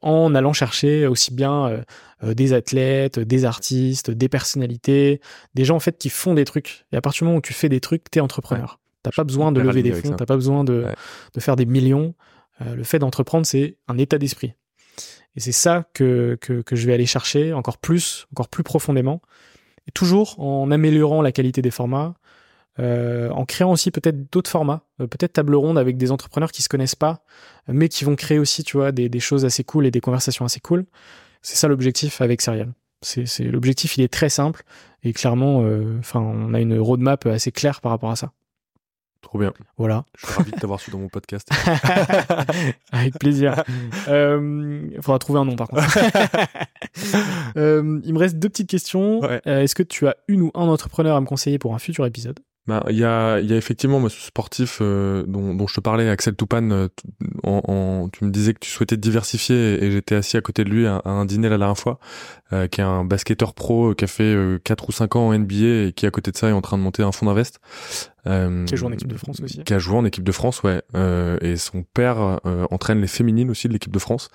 en allant chercher aussi bien des athlètes, des artistes, des personnalités, des gens en fait qui font des trucs. Et à partir du moment où tu fais des trucs, t'es entrepreneur. T'as pas besoin de lever des fonds, t'as pas besoin de, de faire des millions. Euh, le fait d'entreprendre, c'est un état d'esprit. Et c'est ça que, que, que, je vais aller chercher encore plus, encore plus profondément. Et toujours en améliorant la qualité des formats, euh, en créant aussi peut-être d'autres formats, euh, peut-être table ronde avec des entrepreneurs qui se connaissent pas, mais qui vont créer aussi, tu vois, des, des choses assez cool et des conversations assez cool. C'est ça l'objectif avec Serial. C'est l'objectif, il est très simple et clairement, euh, on a une roadmap assez claire par rapport à ça. Trop bien. Voilà. Je suis ravi de t'avoir su dans mon podcast. Avec plaisir. Euh, il faudra trouver un nom par contre. Euh, il me reste deux petites questions. Ouais. Euh, Est-ce que tu as une ou un entrepreneur à me conseiller pour un futur épisode? Bah, il y a, y a effectivement moi, ce sportif euh, dont, dont, je te parlais, Axel Toupane. Euh, en, en, tu me disais que tu souhaitais te diversifier et, j'étais assis à côté de lui à, un dîner la dernière fois, euh, qui est un basketteur pro qui a fait euh, 4 ou 5 ans en NBA et qui à côté de ça est en train de monter un fonds d'invest. qui a joué en équipe de France aussi. Qui a joué en équipe de France, ouais. et son père entraîne les féminines aussi de l'équipe de France.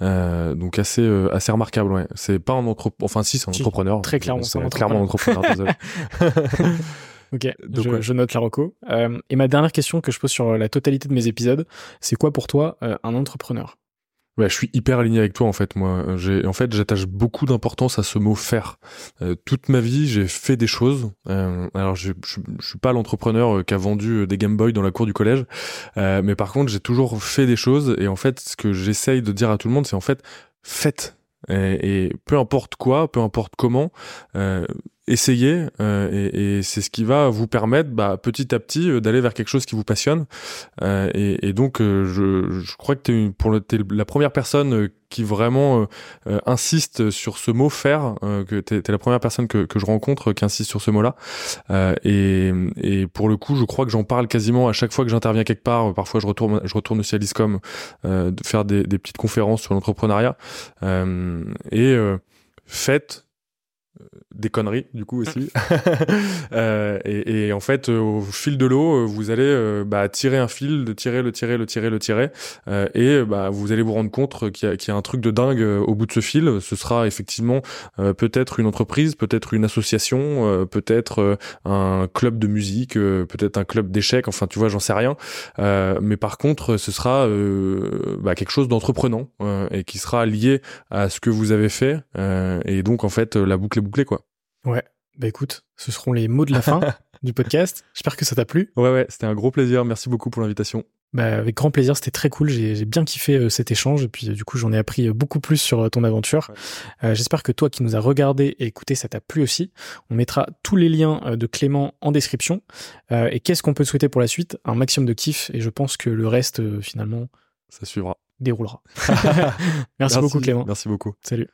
Euh, donc assez assez remarquable ouais c'est pas un entrepreneur enfin si c'est un entrepreneur très clairement c'est clairement un entrepreneur désolé Ok, je, je, note la reco. Euh, et ma dernière question que je pose sur la totalité de mes épisodes, c'est quoi pour toi euh, un entrepreneur? Ouais, je suis hyper aligné avec toi en fait. Moi, j'ai en fait j'attache beaucoup d'importance à ce mot faire. Euh, toute ma vie, j'ai fait des choses. Euh, alors, je, je, je, suis pas l'entrepreneur euh, qui a vendu des Game Boy dans la cour du collège, euh, mais par contre, j'ai toujours fait des choses. Et en fait, ce que j'essaye de dire à tout le monde, c'est en fait faites. Et, et, peu importe quoi, peu importe comment, euh, essayez euh, et, et c'est ce qui va vous permettre bah, petit à petit euh, d'aller vers quelque chose qui vous passionne. Euh, et, et, donc euh, je, je, crois que tu es, pour le, es la première personne euh, qui vraiment insiste sur ce mot faire que tu es, la première personne que, que je rencontre qui insiste sur ce mot là et, et pour le coup je crois que j'en parle quasiment à chaque fois que j'interviens quelque part. Parfois je retourne je retourne aussi à l'ISCOM de faire des, des, petites conférences sur l'entrepreneuriat. Et faites des conneries du coup aussi. Euh, et, et, en fait euh, au fil de l'eau euh, vous allez euh, bah, tirer un fil de tirer le tirer le tirer le tirer euh, et bah, vous allez vous rendre compte qu'il y, y, a un truc de dingue au bout de ce fil. Ce sera effectivement peut-être une entreprise peut-être une association peut-être un club de musique peut-être un club d'échecs enfin tu vois j'en sais rien. Mais par contre ce sera bah, quelque chose d'entreprenant et qui sera lié à ce que vous avez fait et donc en fait la boucle est bouclée quoi Ouais, bah écoute, ce seront les mots de la fin du podcast. J'espère que ça t'a plu. Ouais, ouais, c'était un gros plaisir. Merci beaucoup pour l'invitation. Bah, avec grand plaisir, c'était très cool. J'ai bien kiffé euh, cet échange et puis euh, du coup j'en ai appris euh, beaucoup plus sur ton aventure. Ouais. J'espère que toi qui nous as regardé et écouté, ça t'a plu aussi. On mettra tous les liens de Clément en description. et qu'est-ce qu'on peut souhaiter pour la suite? Un maximum de kiff et je pense que le reste finalement ça suivra. déroulera. merci beaucoup Clément. Merci beaucoup. Salut.